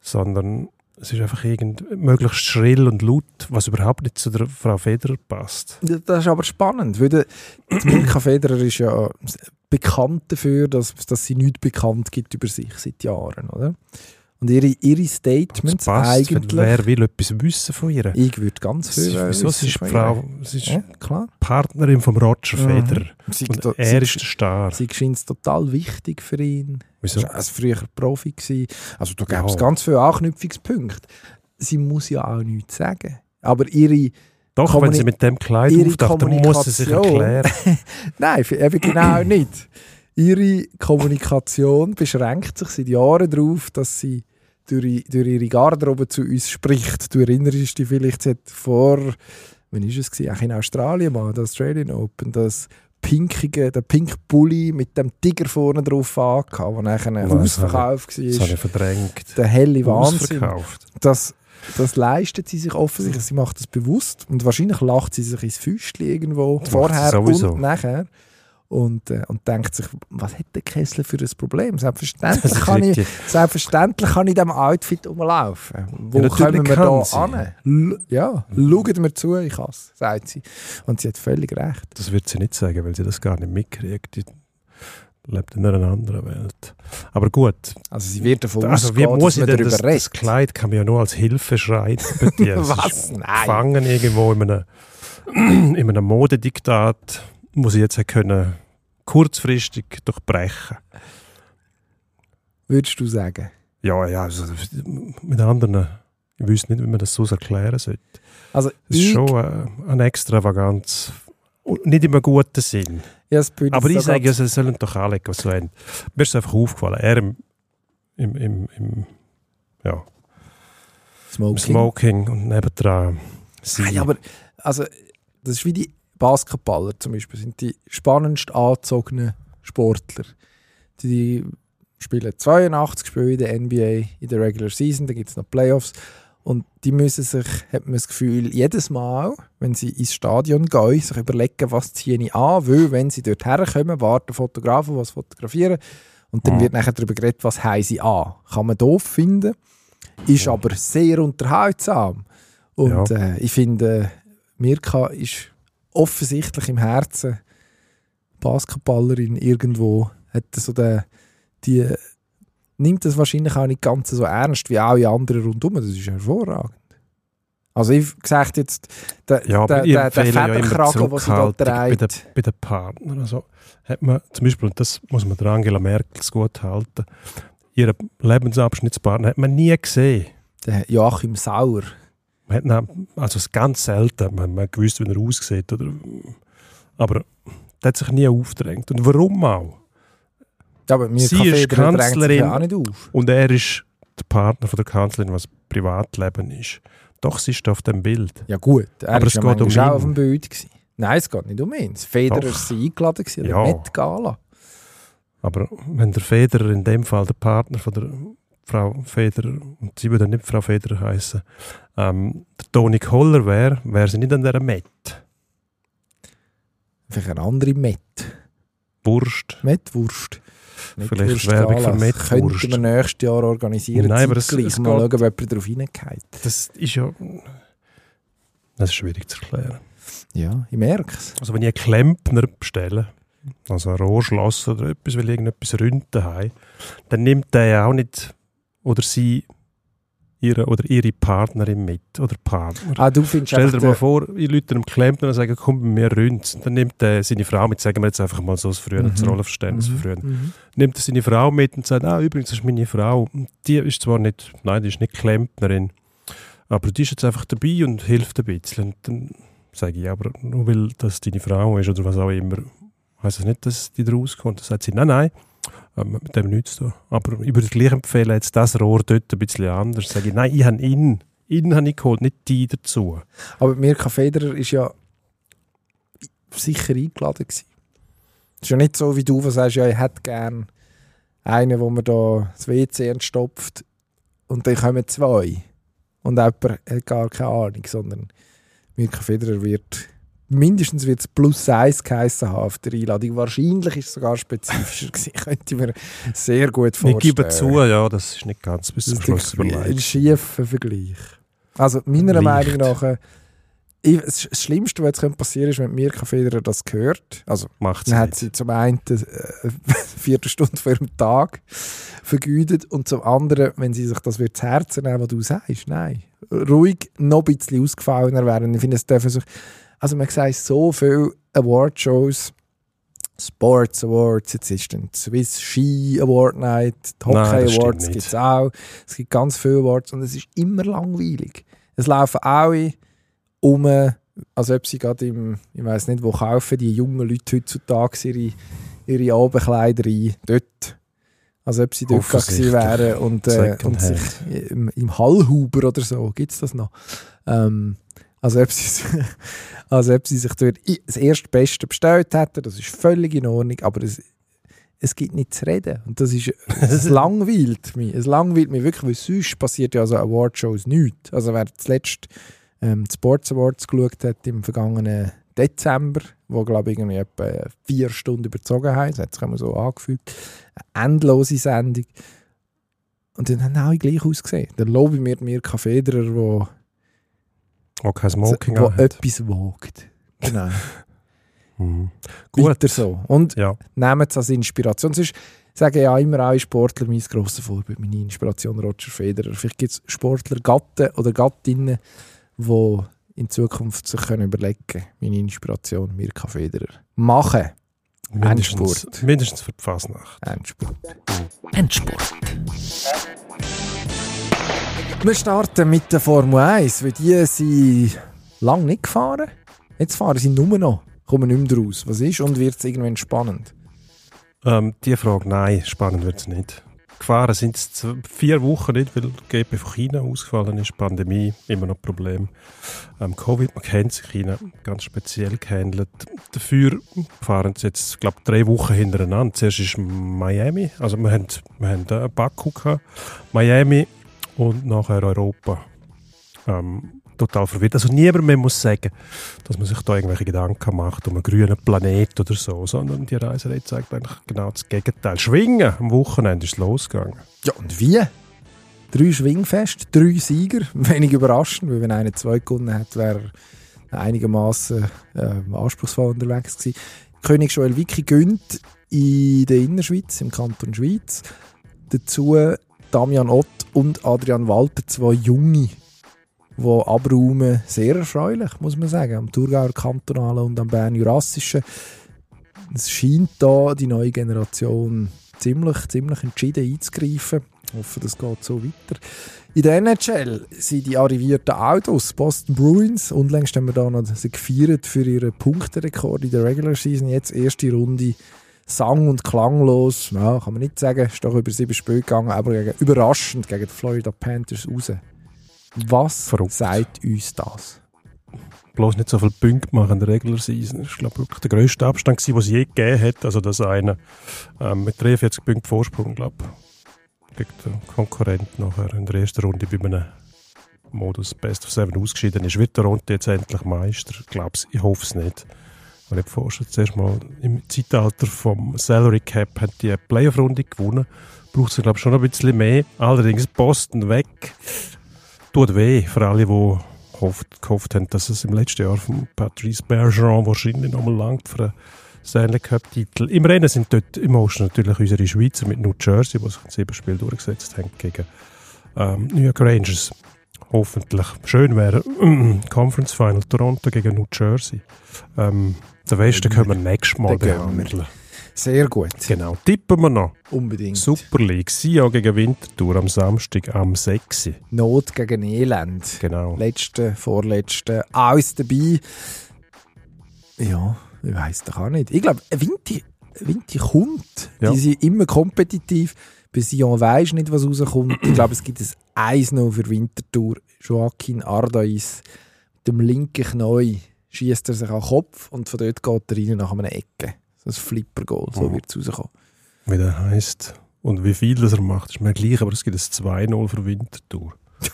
A: sondern es ist einfach irgend, möglichst schrill und laut, was überhaupt nicht zu der Frau Federer passt.
B: Ja, Das ist aber spannend, weil der, die Milka Federer ist ja bekannt dafür, dass, dass sie nichts bekannt gibt über sich seit Jahren, oder? Und ihre, ihre Statements
A: passt,
B: eigentlich...
A: wer will etwas wissen von ihr?
B: Ich würde ganz viel äh,
A: wieso?
B: wissen
A: Sie ist,
B: ihr.
A: Frau, sie ist
B: Ja, klar.
A: Partnerin von Roger
B: Mhm.
A: Federer.
B: Sie,
A: Und
B: sie,
A: er ist der Star.
B: sie scheint es total wichtig für ihn.
A: Wieso?
B: Er war früher Profi. Gewesen. Also da gäbe es
A: Ja.
B: ganz viele Anknüpfungspunkte. Sie muss ja auch nichts sagen. Aber ihre...
A: Doch,
B: Kommuni-
A: wenn sie mit dem Kleid auftaucht, dann muss sie sich erklären.
B: Nein, eben genau nicht. Ihre Kommunikation beschränkt sich seit Jahren darauf, dass sie durch, durch ihre Garderobe zu uns spricht. Du erinnerst dich vielleicht, sie hat vor, wann war es? Auch in Australien mal, der Australian Open, das pinkige, der Pink Bully mit dem Tiger vorne drauf angehabt, der nachher ein
A: Nein, das
B: Ausverkauf
A: Das habe
B: war.
A: ich verdrängt.
B: Der helle Wahnsinn. Das, das leistet sie sich offensichtlich. Sie macht das bewusst und wahrscheinlich lacht sie sich ins Füßchen irgendwo
A: Das
B: vorher und nachher und, äh, und denkt sich, was hat der Kessler für ein Problem? Selbstverständlich kann ich, selbstverständlich kann ich in diesem Outfit rumlaufen. Wo
A: Ja,
B: kommen wir da
A: sie.
B: an? Ja, schaut mir zu, ich hasse, sagt sie. Und sie hat völlig recht.
A: Das wird sie nicht sagen, weil sie das gar nicht mitkriegt. Die lebt in einer anderen Welt. Aber gut,
B: Also sie wird davon
A: also wie
B: ausgehen,
A: muss
B: dass man darüber
A: das,
B: redet.
A: das Kleid kann man ja nur als Hilfeschrei bedienen.
B: Was? Nein.
A: Gefangen irgendwo in einem, in einem Modediktat, muss ich jetzt können kurzfristig durchbrechen.
B: Würdest du sagen?
A: Ja, ja, also mit anderen, ich wüsste nicht, wie man das so erklären sollte.
B: Also
A: Es ist schon äh, eine Extravaganz. Nicht im guten Sinn.
B: ja,
A: Aber ich sage, ja, sie sollen doch anlegen, was sie wollen. Mir ist es einfach aufgefallen. Er im, im, im, im, ja,
B: Smoking.
A: Smoking und nebendran sie.
B: Nein, aber also, das ist wie die Basketballer zum Beispiel, sind die spannendst angezogenen Sportler. Die spielen 82 Spiele in der NBA in der Regular Season, dann gibt es noch Playoffs. Und die müssen sich, hat man das Gefühl, jedes Mal, wenn sie ins Stadion gehen, sich überlegen, was ziehe ich an, weil wenn sie dort herkommen, warten Fotografen, was fotografieren und dann
A: Mhm.
B: wird nachher darüber geredet, was haben sie an. Kann man doof finden, ist aber sehr unterhaltsam. Und äh, ich finde, Mirka ist offensichtlich im Herzen Basketballerin irgendwo, hat so den, die, nimmt das wahrscheinlich auch nicht ganz so ernst wie alle anderen rundum. Das ist hervorragend. Also ich sage jetzt, der,
A: ja,
B: der, der, der
A: empfehle ja
B: Federkragen, den sie da
A: Zurückhaltung bei den,
B: trägt,
A: bei den Partnern. Also hat man zum Beispiel, und das muss man der Angela Merkel gut halten, ihren Lebensabschnittspartner hat man nie gesehen.
B: der Joachim Sauer.
A: Man hat ihn, also es ist ganz selten, man, man gewusst, wie er aussieht. Oder, aber der hat sich nie aufgedrängt. Und warum auch?
B: Ja, aber
A: Sie ist
B: drängt sich
A: Kanzlerin.
B: auch nicht auf.
A: Und er ist der Partner von der Kanzlerin, was Privatleben ist. Doch, sie ist auf dem Bild.
B: Ja gut, er
A: Aber
B: ist
A: es
B: ja
A: geht um
B: auch auf dem Bild. Gewesen. Nein, es geht nicht um ihn. Federer ist sie eingeladen, gewesen,
A: Ja.
B: Met Gala.
A: Aber wenn der Federer in dem Fall der Partner von der Frau Federer, und sie würde nicht Frau Federer heißen, ähm, der Toni Koller wäre, wäre sie nicht an dieser Met.
B: Vielleicht eine andere Met.
A: Wurst.
B: Metwurst.
A: Vielleicht Werbung für. Metwurst.
B: Könnten wir nächstes Jahr organisieren.
A: Nein, aber es- es
B: Mal schauen, ob jemand darauf hineingeht.
A: Das ist ja. Das ist schwierig zu erklären.
B: Ja, ich merke es.
A: Also, wenn ich einen Klempner bestelle, also ein Rohrschloss oder etwas, weil ich irgendetwas Rünten habe, dann nimmt der ja auch nicht oder sie ihre oder ihre Partnerin mit oder Partner.
B: Ah, du findest
A: Stell dir mal vor, ich Leute einem Klempner und sagen, komm bei mir ründ. Dann nimmt er seine Frau mit, sagen wir jetzt einfach mal so das früher,
B: Mhm.
A: das Rollenverständnis von früher.
B: Mhm.
A: Nimmt er seine Frau mit und sagt, ah, übrigens, das ist meine Frau. Die ist zwar nicht, nein, die ist nicht Klempnerin, aber die ist jetzt einfach dabei und hilft ein bisschen. Und dann sage ich, aber nur weil das deine Frau ist oder was auch immer, Heißt das nicht, dass die rauskommt? Dann sagt sie, nein, nein, ähm, mit dem nichts zu tun. Aber ich würde gleich empfehlen, jetzt das Rohr dort ein bisschen anders. Sage ich, nein, ich habe ihn, ihn habe ich geholt, nicht die dazu.
B: Aber Mirka Federer ist ja sicher eingeladen gewesen. Es ist ja nicht so, wie du sagst, ja, ich hätte gern einen, wo man da das WC entstopft und dann kommen zwei. Und jemand hat gar keine Ahnung, sondern Mirka Federer wird mindestens wird es plus eins geheissen haben auf der Einladung. Wahrscheinlich ist es sogar spezifischer gewesen. Könnte ich mir sehr gut
A: Ich
B: vorstellen.
A: gebe zu, ja, das ist nicht ganz bis zum Schluss
B: ein, ein
A: überlegt.
B: schiefer Vergleich. Also meiner
A: Leicht.
B: Meinung nach, äh, ich, das Schlimmste, was jetzt könnte passieren ist, wenn Mirka Federer das hört. Also
A: Macht
B: dann hat sie zum einen äh, eine Viertelstunde vor ihrem Tag vergütet und zum anderen, wenn sie sich das wird zu Herzen nehmen, was du sagst, nein. Ruhig noch ein bisschen ausgefallener werden. Ich finde, es dürfen sich, also man sagt so viele Awardshows, Sports Awards, jetzt ist dann Swiss Ski Award Night,
A: Nein,
B: Hockey
A: stimmt
B: Awards gibt es auch. Es gibt ganz viele Awards und es ist immer langweilig. Es laufen alle um, als ob sie gerade im, ich weiß nicht wo, kaufen die jungen Leute heutzutage ihre, ihre Abendkleider ein. Dort. Als ob sie dort gewesen wären und, äh, und sich im, im Hallhuber oder so, gibt es das noch? Ähm, als, ob sie, als ob sie sich dort das erste Beste bestellt hätten. Das ist völlig in Ordnung, aber es, es gibt nicht zu reden. Und das ist, es langweilt mich. Es langweilt mich wirklich, weil sonst passiert ja so Awardshows nichts. Also wer zuletzt ähm, die Sports Awards geschaut hat im vergangenen Dezember, wo glaube ich irgendwie etwa vier Stunden überzogen haben, das hat sich immer so angefühlt, eine endlose Sendung. Und dann haben alle gleich ausgesehen. Dann lobe ich mir Mirka Federer, wo,
A: Auch kein Smoking
B: wo
A: anhat.
B: etwas wagt. Genau.
A: Mhm. Gut.
B: Weiter so. Und
A: Ja,
B: nehmt es als Inspiration. Sonst sagen ja immer alle Sportler, mein grosses Vorbild, meine Inspiration Roger Federer. Vielleicht gibt es Sportler, Gatten oder Gattinnen, die in Zukunft sich können überlegen können, meine Inspiration Mirka Federer. Machen.
A: mindestens,
B: Endspurt.
A: mindestens für die Fasnacht.
B: Endspurt.
C: Endspurt.
B: Wir starten mit der Formel 1, weil die sind lange nicht gefahren. Jetzt fahren sie nur noch. Kommen nicht mehr raus. Was ist und wird es irgendwann spannend?
A: Ähm, die Frage, nein, spannend wird es nicht. Gefahren sind es vier Wochen nicht, weil GP von China ausgefallen ist, Pandemie, immer noch Problem. Ähm, Covid, man kennt sich China ganz speziell gehandelt. Dafür fahren sie jetzt, glaube ich, drei Wochen hintereinander. Zuerst ist Miami, also wir haben, wir haben Baku gehabt, Miami und nachher Europa. Ähm, total verwirrt. Also niemand mehr muss sagen, dass man sich da irgendwelche Gedanken macht um einen grünen Planet oder so, sondern die Reiserei zeigt eigentlich genau das Gegenteil. Schwingen, am Wochenende ist losgegangen.
B: Ja, und wie? Drei Schwingfest, drei Sieger. Wenig überraschend, weil wenn einer zwei gewonnen hat, wäre er einigermaßen äh, anspruchsvoll unterwegs gewesen. König Joel Wicki gönnt in der Innerschweiz, im Kanton Schweiz. Dazu Damian Ott und Adrian Walter, zwei Junge, die abräumen. Sehr erfreulich, muss man sagen, am Thurgauer Kantonalen und am Bern-Jurassischen. Es scheint da die neue Generation ziemlich, ziemlich entschieden einzugreifen. Ich hoffe, das geht so weiter. In der NHL sind die arrivierten Autos, Boston Bruins, unlängst haben wir da noch sie gefeiert für ihren Punkterekord in der Regular Season. Jetzt erste Runde sang- und klanglos, ja, kann man nicht sagen, ist doch über sieben Spiele gegangen, aber gegen, überraschend gegen die Florida Panthers raus. Was
A: Verrückt.
B: sagt uns das?
A: Bloß nicht so viele Punkte machen in der Regular Season. Das war, glaube ich, der grösste Abstand, den es je gegeben hat. Also, dass einer ähm, mit 43 Punkten Vorsprung, glaube ich, gegen den Konkurrent nachher in der ersten Runde bei einem Modus Best of Seven ausgeschieden ist. Wird der Runde jetzt endlich Meister? Ich glaube ich hoffe es nicht. Wenn ich vorstelle, zuerst mal im Zeitalter vom Salary Cap hat die Playoff-Runde gewonnen. Braucht es, glaube ich, schon ein bisschen mehr. Allerdings Boston weg. Tut weh für alle, die gehofft, gehofft haben, dass es im letzten Jahr von Patrice Bergeron wahrscheinlich nochmal langt für einen Stanley Cup-Titel. Im Rennen sind dort im Osten natürlich unsere Schweizer mit New Jersey, die sich in sieben Spielen durchgesetzt haben gegen ähm, New York Rangers. Hoffentlich. Schön wäre Conference Final Toronto gegen New Jersey. Ähm, den Westen können wir nächstes Mal behandeln.
B: Sehr gut,
A: Genau. Tippen wir noch.
B: unbedingt.
A: Super League. Sion gegen Winterthur am Samstag am 6.
B: Not gegen Elend.
A: Genau.
B: letzte, vorletzte, alles dabei. Ja, Ich weiß doch auch nicht. Ich glaube, Vinti, Vinti kommt.
A: Ja.
B: Die sind immer kompetitiv. Bei Sion weisst nicht, was rauskommt. Ich glaube, es gibt ein 1 noch für Winterthur. Joaquin Ardais mit dem linken Knie schießt er sich an den Kopf und von dort geht er rein nach einer Ecke. So ein Flipper-Goal, so
A: Mhm.
B: wird es rauskommen.
A: Wie der heisst. Und wie viel das er macht, ist mir gleich, aber es gibt ein 2-0 für Winterthur.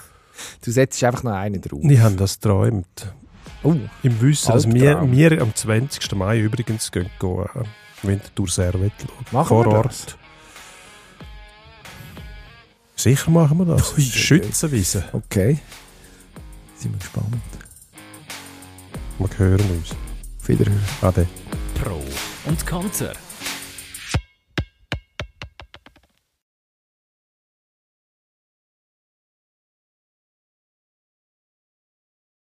B: Du setzt einfach noch einen drauf.
A: Die haben das geträumt.
B: Oh,
A: Im Wissen, dass wir, wir am 20. Mai übrigens gehen, gehen äh, Winterthur Servet schauen.
B: Machen
A: Vor
B: wir
A: Ort.
B: das?
A: Sicher machen wir das.
B: Ui.
A: Schützenwiese.
B: okay. Sind wir gespannt.
A: Wir hören uns.
B: Auf Wiederhören.
A: Ade.
C: Pro und Konter.